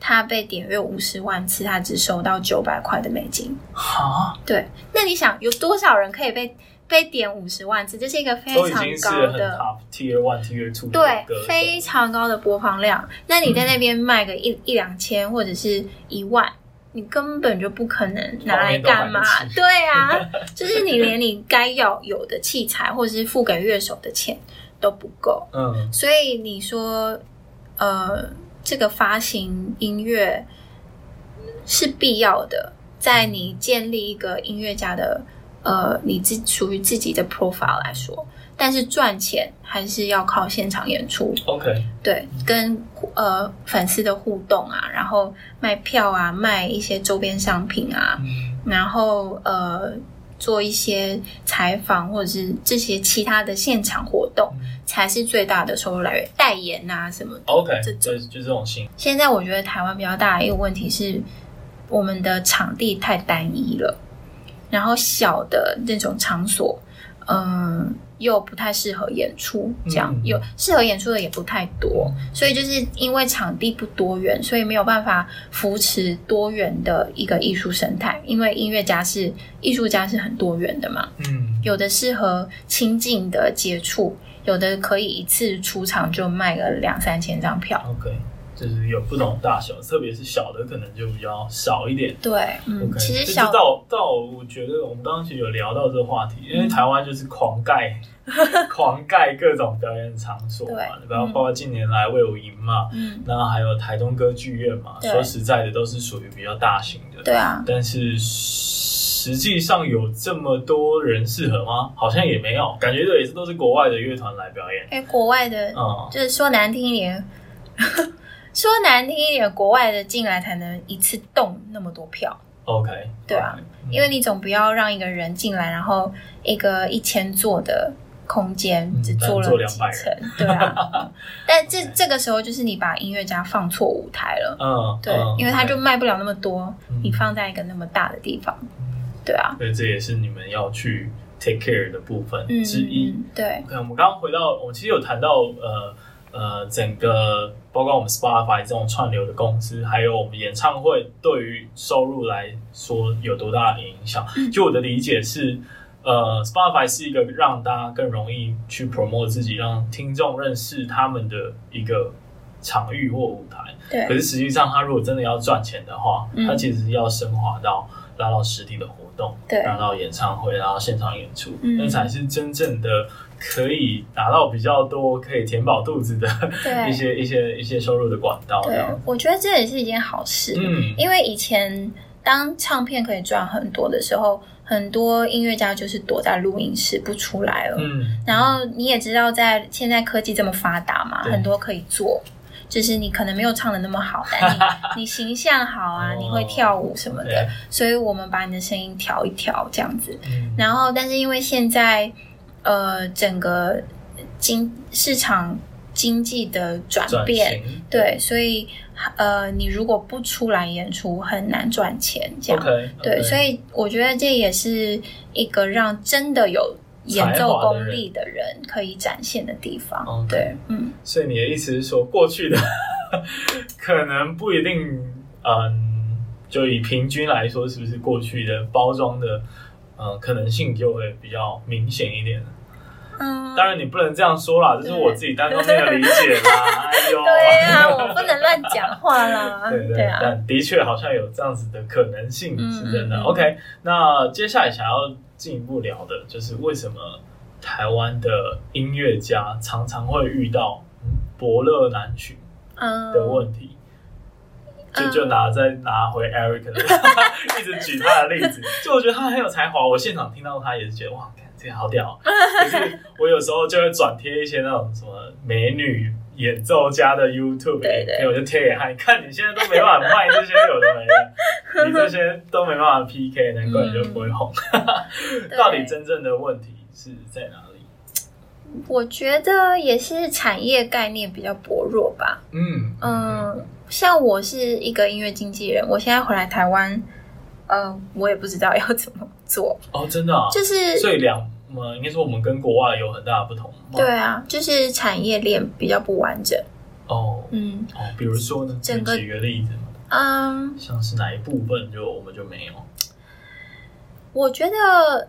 他被点阅五十万次，他只收到九百块的美金。哈，对，那你想有多少人可以被被点五十万次？这是一个非常高的 Tier One、Tier Two，对，非常高的播放量。那你在那边卖个一、嗯、一两千或者是一万，你根本就不可能拿来干嘛？对啊，就是你连你该要有的器材或者是付给乐手的钱都不够。嗯，所以你说，呃。这个发行音乐是必要的，在你建立一个音乐家的呃，你自属于自己的 profile 来说，但是赚钱还是要靠现场演出。OK，对，跟呃粉丝的互动啊，然后卖票啊，卖一些周边商品啊，嗯、然后呃做一些采访或者是这些其他的现场活动，嗯、才是最大的收入来源。代言啊什么的，OK，这就就这种型。现在我觉得台湾比较大的一个问题是，我们的场地太单一了，然后小的那种场所，嗯。又不太适合演出，这样、嗯、有适合演出的也不太多，所以就是因为场地不多元，所以没有办法扶持多元的一个艺术生态。因为音乐家是艺术家是很多元的嘛，嗯，有的适合亲近的接触，有的可以一次出场就卖个两三千张票。OK。就是有不同大小，特别是小的可能就比较少一点。对，嗯其实小到到我觉得我们当时有聊到这个话题，因为台湾就是狂盖、嗯、狂盖各种表演场所嘛，对，然后包括近年来魏武营嘛，嗯，然后还有台东歌剧院嘛，说实在的都是属于比较大型的，对啊。但是实际上有这么多人适合吗？好像也没有，感觉这也是都是国外的乐团来表演。哎，国外的，嗯，就是说难听一点。说难听一点，国外的进来才能一次动那么多票。OK，对啊，okay. 因为你总不要让一个人进来，然后一个一千座的空间只坐了几层，嗯、对啊。但这.这个时候就是你把音乐家放错舞台了。嗯，对，uh, 因为他就卖不了那么多。你放在一个那么大的地方，对啊。所以这也是你们要去 take care 的部分之一。嗯、对，okay, 我们刚刚回到，我其实有谈到呃。呃，整个包括我们 Spotify 这种串流的公司，还有我们演唱会，对于收入来说有多大的影响？嗯、就我的理解是，呃，Spotify 是一个让大家更容易去 promote 自己，让听众认识他们的一个场域或舞台。对。可是实际上，他如果真的要赚钱的话，他、嗯、其实要升华到拉到实体的活动，对，拿到演唱会，然后现场演出，那、嗯、才是真正的。可以达到比较多可以填饱肚子的一些一些一些收入的管道。对，我觉得这也是一件好事。嗯，因为以前当唱片可以赚很多的时候，很多音乐家就是躲在录音室不出来了。嗯，然后你也知道，在现在科技这么发达嘛，很多可以做，就是你可能没有唱的那么好，但你你形象好啊，你会跳舞什么的，所以我们把你的声音调一调这样子。然后，但是因为现在。呃，整个经市场经济的转变，对，所以呃，你如果不出来演出，很难赚钱。这样.对，所以我觉得这也是一个让真的有演奏功力的人可以展现的地方。Okay. 对，嗯。所以你的意思是说，过去的可能不一定，嗯，就以平均来说，是不是过去的包装的？嗯，可能性就会比较明显一点。嗯，当然你不能这样说啦，这是我自己单方面的理解啦。哎呦，对啊，我不能乱讲话啦。对对，但的确好像有这样子的可能性，是真的。嗯嗯嗯 OK，那接下来想要进一步聊的就是为什么台湾的音乐家常常会遇到伯乐难寻的问题。嗯就就拿再拿回 Eric 的，一直举他的例子，就我觉得他很有才华。我现场听到他也是觉得哇，这个好屌。可是我有时候就会转贴一些那种什么美女演奏家的 YouTube，对对，我就贴给他，你看你现在都没办法卖这些有的没的，你这些都没办法 PK，难怪你就不会红。嗯、到底真正的问题是在哪里？我觉得也是产业概念比较薄弱吧。嗯嗯。像我是一个音乐经纪人，我现在回来台湾，呃，我也不知道要怎么做哦，真的、啊，就是所以两，呃，应该说我们跟国外有很大的不同。对啊，就是产业链比较不完整。哦，嗯，哦，比如说呢，整个举个例子，嗯，像是哪一部分就我们就没有？我觉得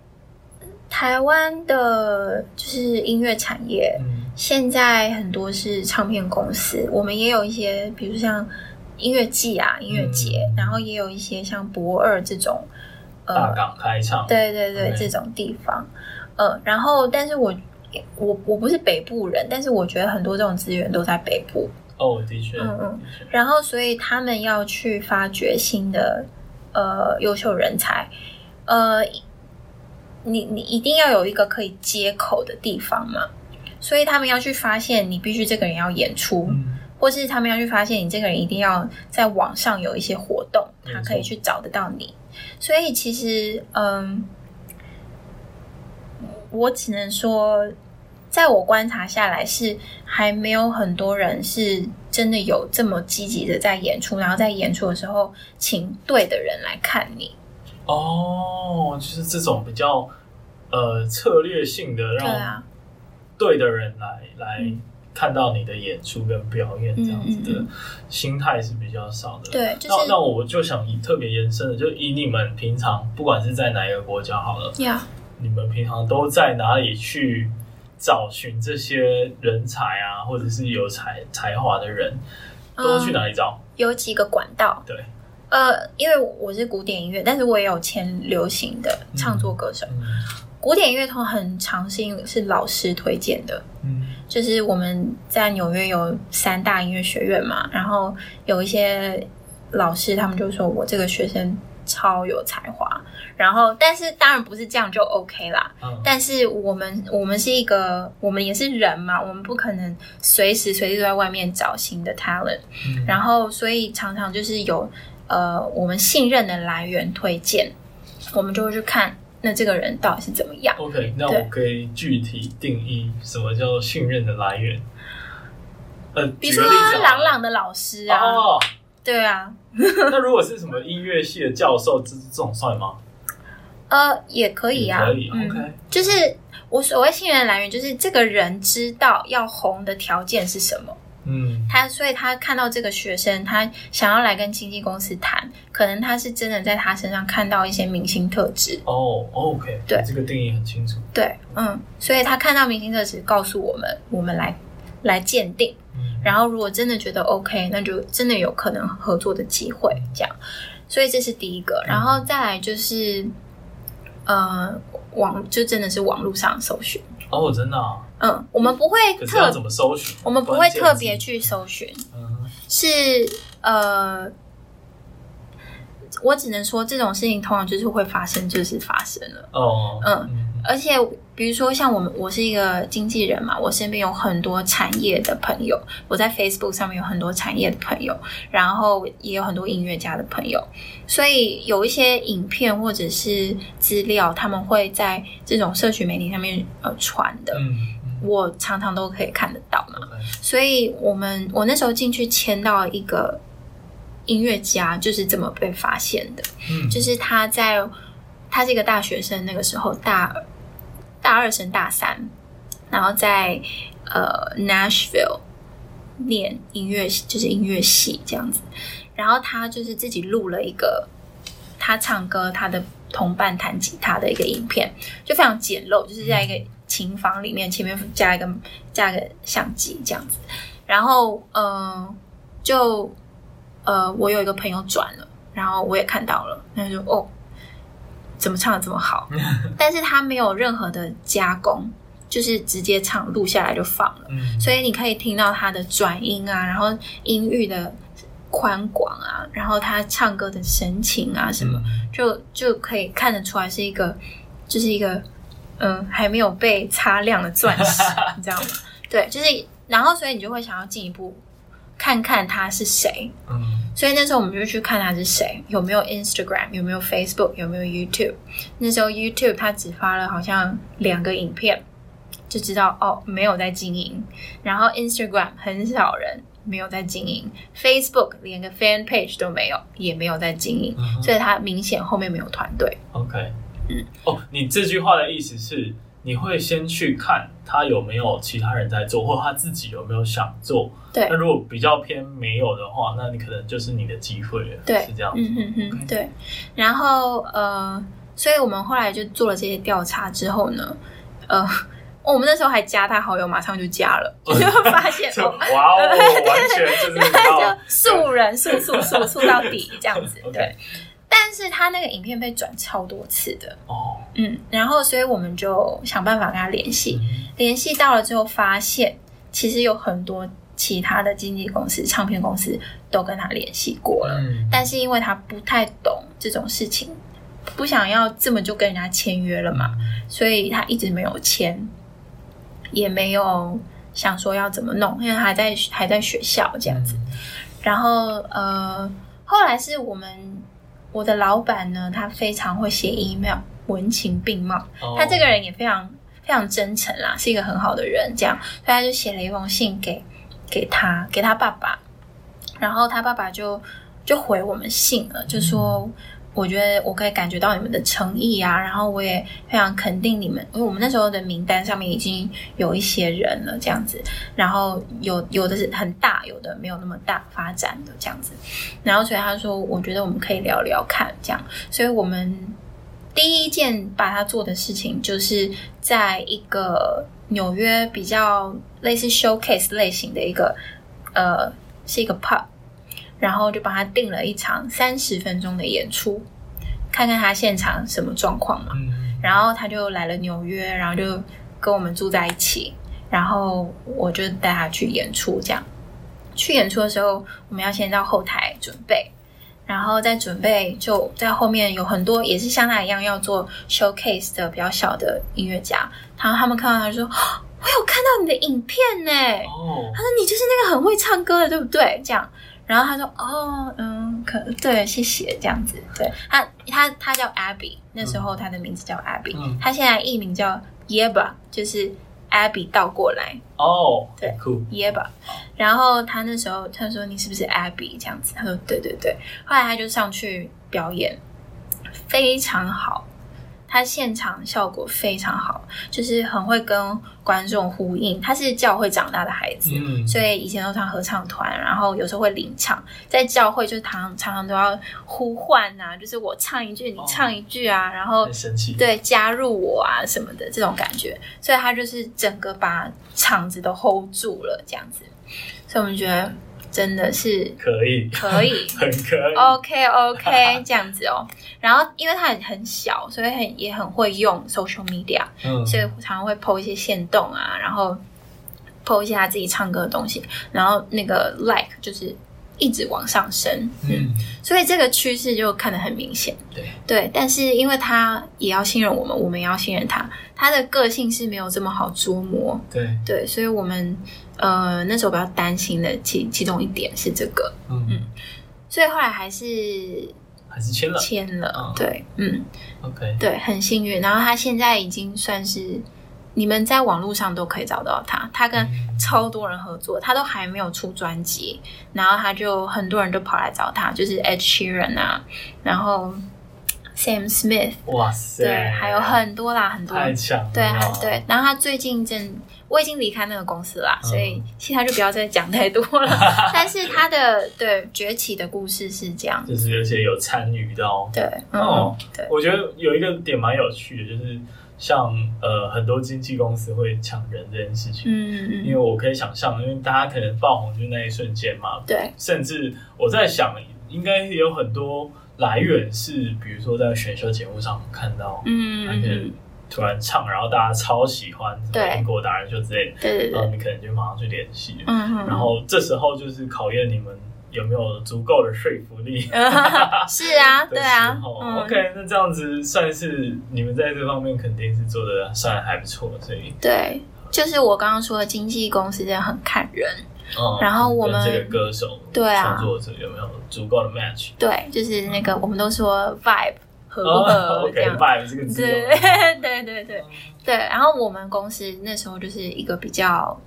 台湾的就是音乐产业。嗯现在很多是唱片公司，我们也有一些，比如像音乐季啊、音乐节，嗯、然后也有一些像博二这种，呃，大港开唱，对对对，对这种地方，呃，然后，但是我我我不是北部人，但是我觉得很多这种资源都在北部。哦，的确，嗯嗯，然后，所以他们要去发掘新的呃优秀人才，呃，你你一定要有一个可以接口的地方嘛。所以他们要去发现你必须这个人要演出，嗯、或是他们要去发现你这个人一定要在网上有一些活动，他可以去找得到你。所以其实，嗯，我只能说，在我观察下来，是还没有很多人是真的有这么积极的在演出，然后在演出的时候请对的人来看你。哦，就是这种比较呃策略性的，让对的人来来看到你的演出跟表演，这样子的心态是比较少的。对，就是、那那我就想以特别延伸的，就以你们平常不管是在哪一个国家好了.你们平常都在哪里去找寻这些人才啊，或者是有才才华的人，都去哪里找？嗯、有几个管道，对。呃，因为我是古典音乐，但是我也有签流行的唱作歌手。嗯嗯、古典音乐通很常是因为是老师推荐的，嗯，就是我们在纽约有三大音乐学院嘛，然后有一些老师他们就说我这个学生超有才华，然后但是当然不是这样就 OK 啦，嗯、但是我们我们是一个我们也是人嘛，我们不可能随时随地都在外面找新的 talent，嗯、然后所以常常就是有。呃，我们信任的来源推荐，我们就会去看那这个人到底是怎么样。OK，那我可以具体定义什么叫做信任的来源？呃，比如说朗朗的老师啊，哦、对啊。那如果是什么音乐系的教授，这这种算吗？呃，也可以啊，可以。OK，嗯，就是我所谓信任的来源，就是这个人知道要红的条件是什么。嗯，他所以他看到这个学生，他想要来跟经纪公司谈，可能他是真的在他身上看到一些明星特质。哦，OK，对，这个定义很清楚。对，嗯，所以他看到明星特质，告诉我们，我们来来鉴定。嗯，然后如果真的觉得 OK，那就真的有可能合作的机会。这样，所以这是第一个，然后再来就是，呃，网就真的是网络上搜寻。哦，真的啊。嗯，我们不会特怎么搜寻？我们不会特别去搜寻。嗯，是呃，我只能说这种事情通常就是会发生，就是发生了。哦，嗯，而且比如说像我们，我是一个经纪人嘛，我身边有很多产业的朋友，我在 Facebook 上面有很多产业的朋友，然后也有很多音乐家的朋友，所以有一些影片或者是资料，他们会在这种社群媒体上面呃传的。嗯。我常常都可以看得到嘛所以我们我那时候进去签到一个音乐家，就是这么被发现的。嗯，就是他在他是一个大学生，那个时候大大二升大三，然后在呃 Nashville 念音乐，就是音乐系这样子。然后他就是自己录了一个他唱歌，他的同伴弹吉他的一个影片，就非常简陋，就是在一个。琴房里面前面加一个加一个相机这样子，然后嗯、呃，就呃，我有一个朋友转了，然后我也看到了，那就哦，怎么唱的这么好？但是他没有任何的加工，就是直接唱录下来就放了，嗯、所以你可以听到他的转音啊，然后音域的宽广啊，然后他唱歌的神情啊什么，嗯、就就可以看得出来是一个，就是一个。嗯，还没有被擦亮的钻石，你知道吗？对，就是，然后所以你就会想要进一步看看他是谁。嗯，所以那时候我们就去看他是谁，有没有 Instagram，有没有 Facebook，有没有 YouTube。那时候 YouTube 他只发了好像两个影片，就知道哦，没有在经营。然后 Instagram 很少人没有在经营，Facebook 连个 Fan Page 都没有，也没有在经营，所以他明显后面没有团队。OK 嗯。哦，你这句话的意思是，你会先去看他有没有其他人在做，或他自己有没有想做。对。那如果比较偏没有的话，那你可能就是你的机会了。对，是这样子。嗯嗯嗯，对。然后呃，所以我们后来就做了这些调查之后呢，呃，我们那时候还加他好友，马上就加了，就发现 哇哦，完全就是就素人素素素素到底这样子，对。但是他那个影片被转超多次的哦，嗯，然后所以我们就想办法跟他联系，嗯、联系到了之后发现，其实有很多其他的经纪公司、唱片公司都跟他联系过了，嗯、但是因为他不太懂这种事情，不想要这么就跟人家签约了嘛，嗯、所以他一直没有签，也没有想说要怎么弄，因为还在还在学校这样子，嗯、然后呃，后来是我们。我的老板呢，他非常会写 email，文情并茂。Oh. 他这个人也非常非非常真诚啦，是一个很好的人，这样，所以他就写了一封信给给他，给他爸爸，然后他爸爸就就回我们信了，就说。我觉得我可以感觉到你们的诚意啊，然后我也非常肯定你们，因为我们那时候的名单上面已经有一些人了，这样子，然后有有的是很大，有的没有那么大发展的这样子，然后所以他说，我觉得我们可以聊聊看，这样，所以我们第一件把他做的事情，就是在一个纽约比较类似 showcase 类型的一个，呃，是一个 pub。然后就帮他订了一场三十分钟的演出，看看他现场什么状况嘛。嗯、然后他就来了纽约，然后就跟我们住在一起。然后我就带他去演出，这样。去演出的时候，我们要先到后台准备，然后再准备就在后面有很多也是像他一样要做 showcase 的比较小的音乐家。然后他们看到他就说：“我有看到你的影片呢。”哦，他说：“你就是那个很会唱歌的，对不对？”这样。然后他说：“哦，嗯，可对，谢谢，这样子。对他，他他叫 Abby，那时候他的名字叫 Abby，嗯，他现在艺名叫 Yeba，就是 Abby 倒过来。哦，对，Yeba。然后他那时候他说：‘你是不是 Abby？’ 这样子，他说：‘对对对。’后来他就上去表演，非常好。”他现场效果非常好，就是很会跟观众呼应。他是教会长大的孩子，嗯、所以以前都唱合唱团，然后有时候会领唱，在教会就是常常常都要呼唤呐、啊，就是我唱一句，你唱一句啊，哦、然后对加入我啊什么的这种感觉，所以他就是整个把场子都 hold 住了这样子，所以我们觉得。真的是可以，可以，很可以。OK OK，这样子哦。然后，因为他很很小，所以很也很会用 social media，嗯，所以常常会 po 一些限动啊，然后 po 一些他自己唱歌的东西，然后那个 like 就是一直往上升，嗯，嗯，所以这个趋势就看得很明显，对对。但是因为他也要信任我们，我们也要信任他，他的个性是没有这么好捉摸，对对，所以我们。呃，那时候比较担心的其其中一点是这个，嗯，嗯，所以后来还是还是签了，签了，嗯、对，嗯，OK，对，很幸运。然后他现在已经算是你们在网络上都可以找到他，他跟超多人合作，他都还没有出专辑，然后他就很多人都跑来找他，就是 Ed Sheeran 啊，然后 Sam Smith，哇塞，对，还有很多啦，很多，太强了，对，对。然后他最近正。我已经离开那个公司啦，所以其他就不要再讲太多了。但是他的对崛起的故事是这样，就是而且有参与到。对，哦，对，我觉得有一个点蛮有趣的，就是像呃很多经纪公司会抢人这件事情，嗯嗯，因为我可以想象，因为大家可能爆红就那一瞬间嘛，对，甚至我在想，应该有很多来源是，比如说在选秀节目上看到，嗯嗯。突然唱，然后大家超喜欢，对，苹果达人秀之类的，对对对，然后你可能就马上去联系，嗯嗯，然后这时候就是考验你们有没有足够的说服力，是啊，对啊，OK，那这样子算是你们在这方面肯定是做的算还不错，所以对，就是我刚刚说的经纪公司真的很看人，然后我们这个歌手对啊，创作者有没有足够的 match？对，就是那个我们都说 vibe。合不合 这样？对 对对对对。然后我们公司那时候就是一个比较，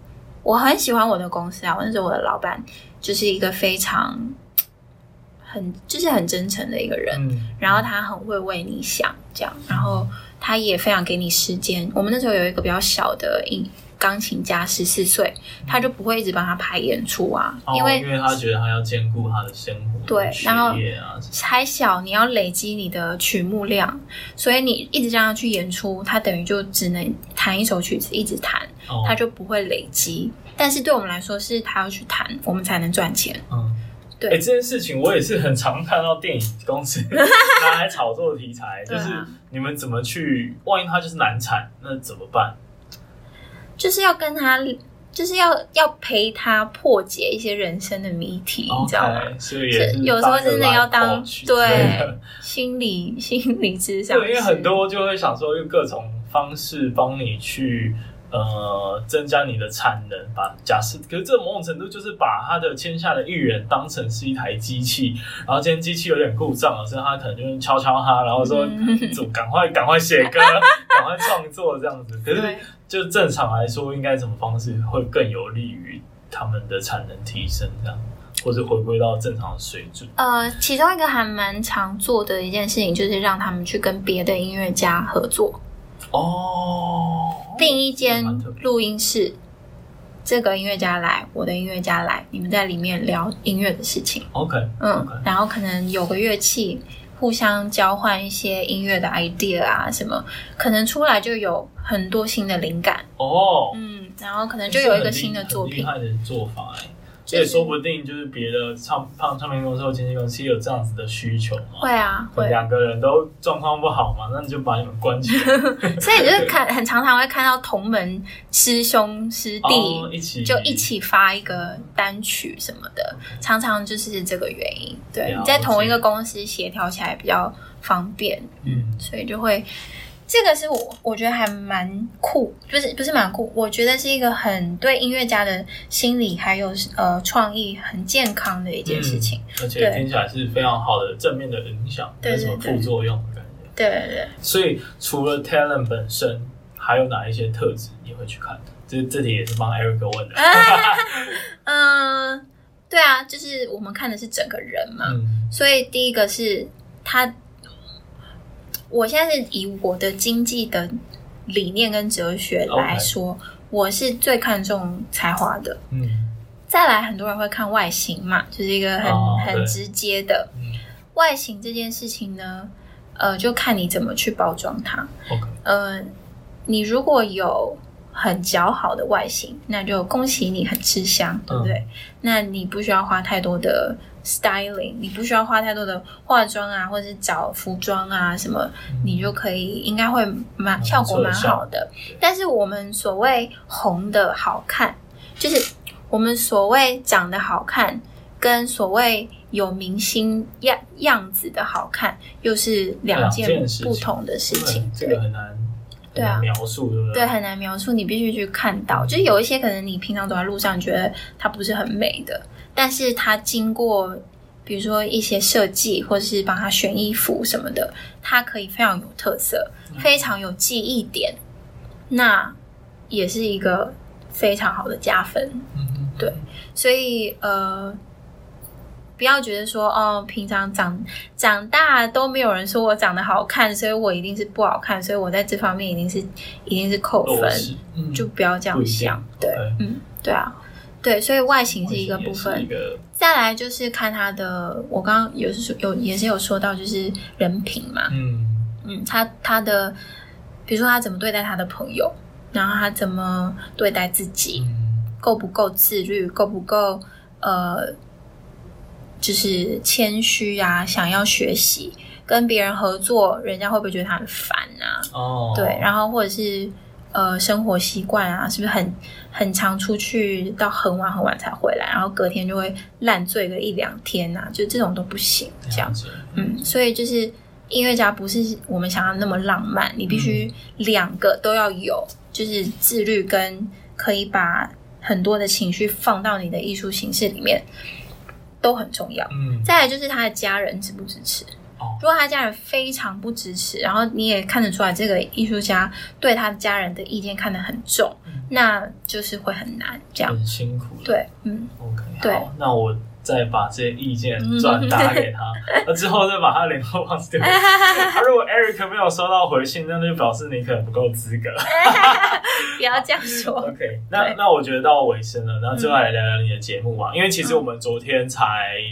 我很喜欢我的公司啊。我那时候我的老板就是一个非常很就是很真诚的一个人，然后他很会为你想这样，然后他也非常给你时间。我们那时候有一个比较小的音。钢琴家十四岁，他就不会一直帮他排演出啊，哦、因为因为他觉得他要兼顾他的生活，对，然后还小，你要累积你的曲目量，所以你一直让他去演出，他等于就只能弹一首曲子一直弹，哦、他就不会累积。但是对我们来说，是他要去弹，我们才能赚钱。嗯，对。哎，这件事情我也是很常看到电影公司 拿来炒作的题材，就是你们怎么去，万一他就是难产，那怎么办？就是要跟他，就是要要陪他破解一些人生的谜题，okay, 你知道吗？所以是有时候真的要当对心理心理咨商。对，因为很多就会想说用各种方式帮你去呃，增加你的产能，把假设，可是这某种程度就是把他的签下的艺人当成是一台机器，然后今天机器有点故障了，所以他可能就敲敲他，然后说，怎么赶快赶快写歌，赶快创作这样子。可是 就正常来说，应该什么方式会更有利于他们的产能提升，这样，或者回归到正常的水准？呃，其中一个还蛮常做的一件事情，就是让他们去跟别的音乐家合作。哦，订一间录音室，这个音乐家来，我的音乐家来，你们在里面聊音乐的事情。OK，嗯，okay. 然后可能有个乐器，互相交换一些音乐的 idea 啊，什么，可能出来就有很多新的灵感。哦，嗯，然后可能就有一个新的作品。厉害的做法哎。所以说不定就是别的唱唱唱片公司或经纪公司有这样子的需求嘛？会啊，会。两个人都状况不好嘛，那你就把你们关起来。所以你就是看很常常会看到同门师兄师弟、哦、一起就一起发一个单曲什么的，常常就是这个原因。对，你在同一个公司协调起来比较方便，嗯，所以就会。这个是我我觉得还蛮酷，就是不是蛮酷，我觉得是一个很对音乐家的心理还有呃创意很健康的一件事情，嗯、而且听起来是非常好的正面的影响，没什么副作用的感觉。对对对。所以除了 talent 本身，还有哪一些特质你会去看的？这这题也是帮 Eric 问的。嗯、呃，对啊，就是我们看的是整个人嘛，嗯、所以第一个是他。我现在是以我的经济的理念跟哲学来说.我是最看重才华的。嗯，再来很多人会看外形嘛，就是一个很、oh, 很直接的、嗯、外形这件事情呢，呃，就看你怎么去包装它。Okay. 呃，你如果有很姣好的外形，那就恭喜你很吃香，对不对？嗯、那你不需要花太多的。Styling，你不需要花太多的化妆啊，或者是找服装啊什么，嗯、你就可以，应该会蛮效果蛮好的。但是我们所谓红的好看，就是我们所谓长得好看，跟所谓有明星样样子的好看，又是两件不同的事情。这个很难，对啊，描述对不对？对，很难描述，你必须去看到。就是有一些可能你平常走在路上，觉得它不是很美的。但是他经过，比如说一些设计，或者是帮他选衣服什么的，他可以非常有特色，非常有记忆点，那也是一个非常好的加分。对，所以呃，不要觉得说哦，平常长长大都没有人说我长得好看，所以我一定是不好看，所以我在这方面一定是一定是扣分，就不要这样想。对，嗯，对啊。对，所以外形是一个部分，再来就是看他的。我刚刚有是有也是有说到，就是人品嘛。嗯嗯，他他的，比如说他怎么对待他的朋友，然后他怎么对待自己，够不够自律，够不够呃，就是谦虚啊，想要学习，跟别人合作，人家会不会觉得他很烦啊？哦，对，然后或者是。呃，生活习惯啊，是不是很很常出去到很晚很晚才回来，然后隔天就会烂醉个一两天啊，就这种都不行，这样子。嗯，所以就是音乐家不是我们想要那么浪漫，你必须两个都要有，就是自律跟可以把很多的情绪放到你的艺术形式里面都很重要。嗯，再来就是他的家人支不支持。如果他家人非常不支持，然后你也看得出来这个艺术家对他家人的意见看得很重，嗯、那就是会很难，这样很辛苦。对，嗯，OK，对好，那我再把这些意见转达给他，那、嗯、之后再把他联络方式丢给 他。如果 Eric 没有收到回信，那就表示你可能不够资格。不要这样说。OK，那那我觉得到尾声了，那最后来聊聊你的节目吧，嗯、因为其实我们昨天才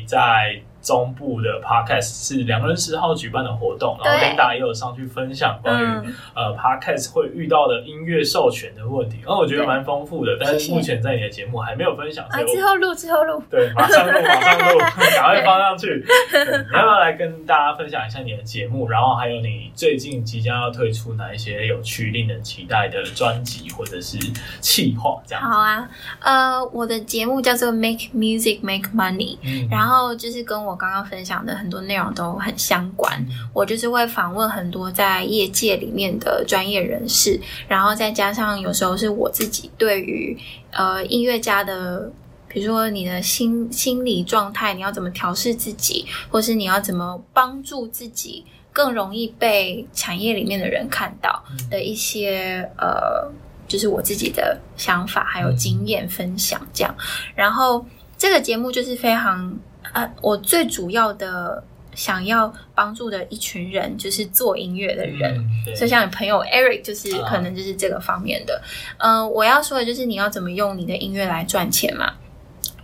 在。中部的 Podcast 是良人十号举办的活动，然后 Linda 也有上去分享关于、嗯、呃 Podcast 会遇到的音乐授权的问题，然后我觉得蛮丰富的，但是目前在你的节目还没有分享，之后录之后录，对，马上录马上录，赶快放上去。你要不要来跟大家分享一下你的节目，然后还有你最近即将要推出哪一些有趣、令人期待的专辑或者是企划？这样好啊，呃，我的节目叫做 Make Music Make Money，、嗯、然后就是跟我。刚刚分享的很多内容都很相关。我就是会访问很多在业界里面的专业人士，然后再加上有时候是我自己对于呃音乐家的，比如说你的心心理状态，你要怎么调试自己，或是你要怎么帮助自己更容易被产业里面的人看到的一些呃。就是我自己的想法还有经验分享这样，然后这个节目就是非常呃，我最主要的想要帮助的一群人就是做音乐的人，嗯、所以像你朋友 Eric 就是可能就是这个方面的。嗯、呃，我要说的就是你要怎么用你的音乐来赚钱嘛？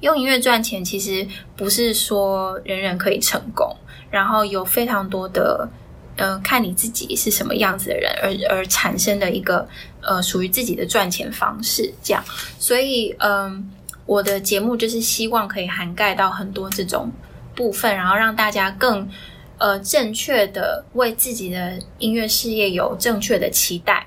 用音乐赚钱其实不是说人人可以成功，然后有非常多的。嗯、呃，看你自己是什么样子的人，而而产生的一个呃属于自己的赚钱方式，这样。所以，嗯、呃，我的节目就是希望可以涵盖到很多这种部分，然后让大家更呃正确的为自己的音乐事业有正确的期待，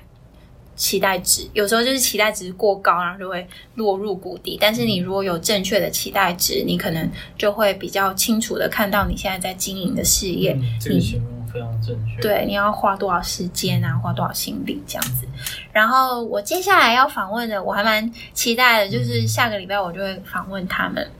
期待值。有时候就是期待值过高，然后就会落入谷底。但是你如果有正确的期待值，你可能就会比较清楚的看到你现在在经营的事业。嗯、这个非常正确。对，你要花多少时间啊？花多少心力这样子？然后我接下来要访问的，我还蛮期待的，就是下个礼拜我就会访问他们。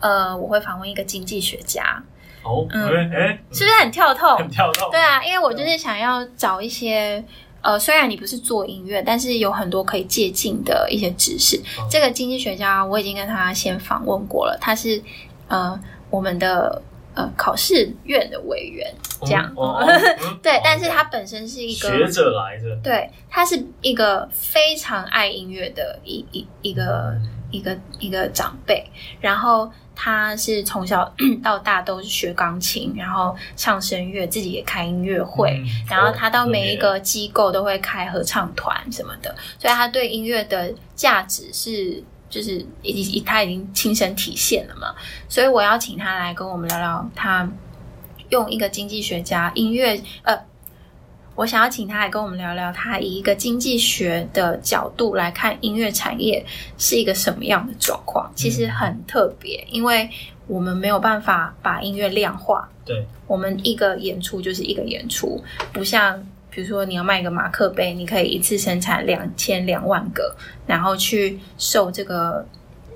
呃，我会访问一个经济学家。哦，嗯，诶，是不是很跳痛？很跳痛。对啊，因为我就是想要找一些，呃，虽然你不是做音乐，但是有很多可以借鉴的一些知识。哦，这个经济学家我已经跟他先访问过了，他是呃我们的。呃，考试院的委员这样，哦哦 嗯、对，哦、但是他本身是一个学者来着，对，他是一个非常爱音乐的一一一个、嗯、一个一个长辈，然后他是从小 到大都是学钢琴，然后唱声乐，自己也开音乐会，嗯、然后他到每一个机构都会开合唱团什么的，所以他对音乐的价值是。就是已已他已经亲身体现了嘛，所以我要请他来跟我们聊聊，他用一个经济学家音乐呃，我想要请他来跟我们聊聊，他以一个经济学的角度来看音乐产业是一个什么样的状况，其实很特别，因为我们没有办法把音乐量化，对，我们一个演出就是一个演出，不像。比如说，你要卖一个马克杯，你可以一次生产两千两万个，然后去受这个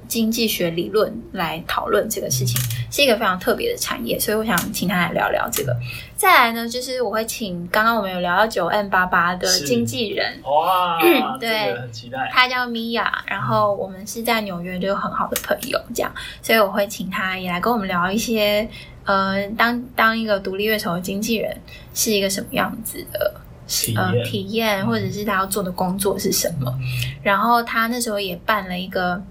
经济学理论来讨论这个事情，是一个非常特别的产业。所以我想请他来聊聊这个。再来呢，就是我会请刚刚我们有聊到九 N 八八的经纪人哇，嗯、对，很期待。他叫米娅，然后我们是在纽约就有很好的朋友，这样，所以我会请他也来跟我们聊一些，呃，当当一个独立乐手的经纪人是一个什么样子的。体，呃，体验，或者是他要做的工作是什么？嗯、然后他那时候也办了一个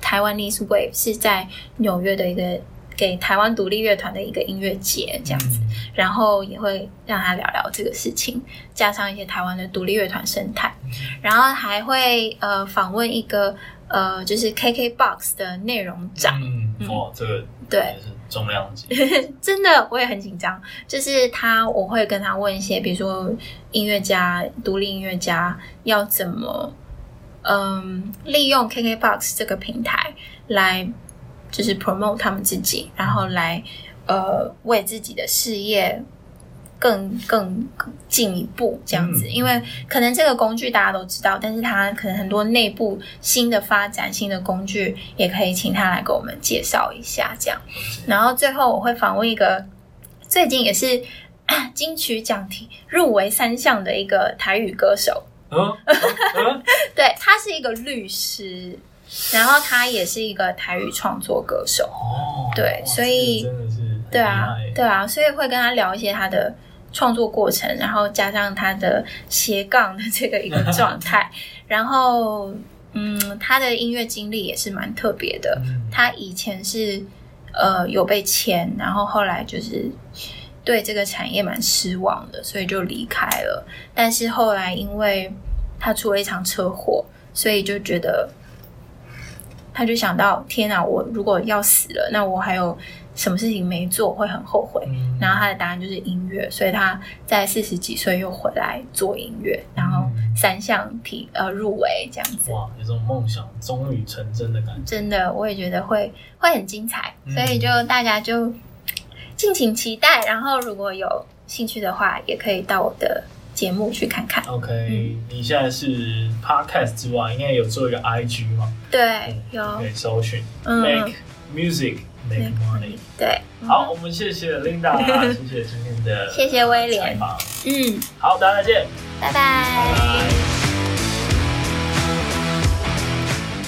台湾 Taiwanese Wave，是在纽约的一个给台湾独立乐团的一个音乐节这样子。嗯、然后也会让他聊聊这个事情，加上一些台湾的独立乐团生态。嗯、然后还会呃访问一个呃就是 KKBOX 的内容长。嗯，嗯哦，这个对。重量级，真的，我也很紧张。就是他，我会跟他问一些，比如说音乐家、独立音乐家要怎么，嗯，利用 KKBOX 这个平台来，就是 promote 他们自己，然后来，呃，为自己的事业。更更进一步这样子，嗯、因为可能这个工具大家都知道，但是它可能很多内部新的发展、新的工具，也可以请他来给我们介绍一下这样。然后最后我会访问一个最近也是 金曲奖题入围三项的一个台语歌手，嗯，嗯 对，他是一个律师，然后他也是一个台语创作歌手，哦，对，所以真的是对啊，对啊，所以会跟他聊一些他的。创作过程，然后加上他的斜杠的这个一个状态，然后嗯，他的音乐经历也是蛮特别的。他以前是呃有被签，然后后来就是对这个产业蛮失望的，所以就离开了。但是后来因为他出了一场车祸，所以就觉得他就想到：天哪，我如果要死了，那我还有。什么事情没做会很后悔，嗯、然后他的答案就是音乐，所以他在四十几岁又回来做音乐，然后三项题呃入围这样子。哇，有种梦想终于成真的感觉。真的，我也觉得会会很精彩，所以就大家就敬请期待。然后如果有兴趣的话，也可以到我的节目去看看。OK，、嗯、你现在是 Podcast 之外，应该有做一个 IG 吗？对，嗯、有。可以搜寻 Make Music Make Money。对，好，我们谢谢 Linda，谢谢今天的，谢谢威廉。嗯，好，大家再见，拜拜。拜拜。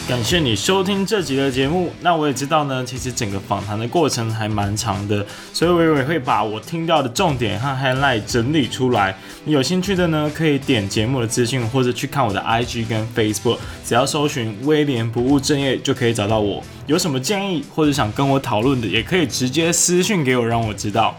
感谢你收听这集的节目。那我也知道呢，其实整个访谈的过程还蛮长的，所以我也会把我听到的重点和 highlight 整理出来。你有兴趣的呢，可以点节目的资讯，或者去看我的 IG 跟 Facebook，只要搜寻威廉不务正业就可以找到我。有什么建议或者想跟我讨论的，也可以直接私讯给我，让我知道。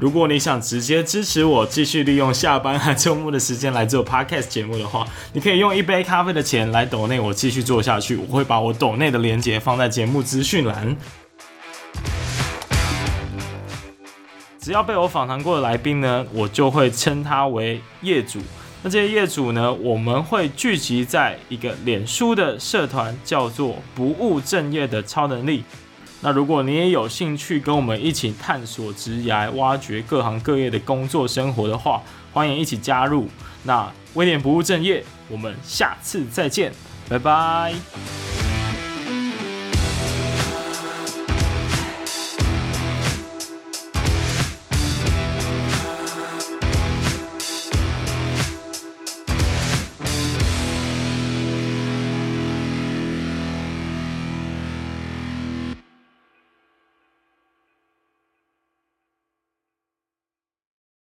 如果你想直接支持我继续利用下班和周末的时间来做 podcast 节目的话，你可以用一杯咖啡的钱来抖内我继续做下去。我会把我抖内的链接放在节目资讯栏。只要被我访谈过的来宾呢，我就会称他为业主。那这些业主呢，我们会聚集在一个脸书的社团，叫做“不务正业的超能力”。那如果你也有兴趣跟我们一起探索职涯、挖掘各行各业的工作生活的话，欢迎一起加入。那威廉不务正业，我们下次再见，拜拜。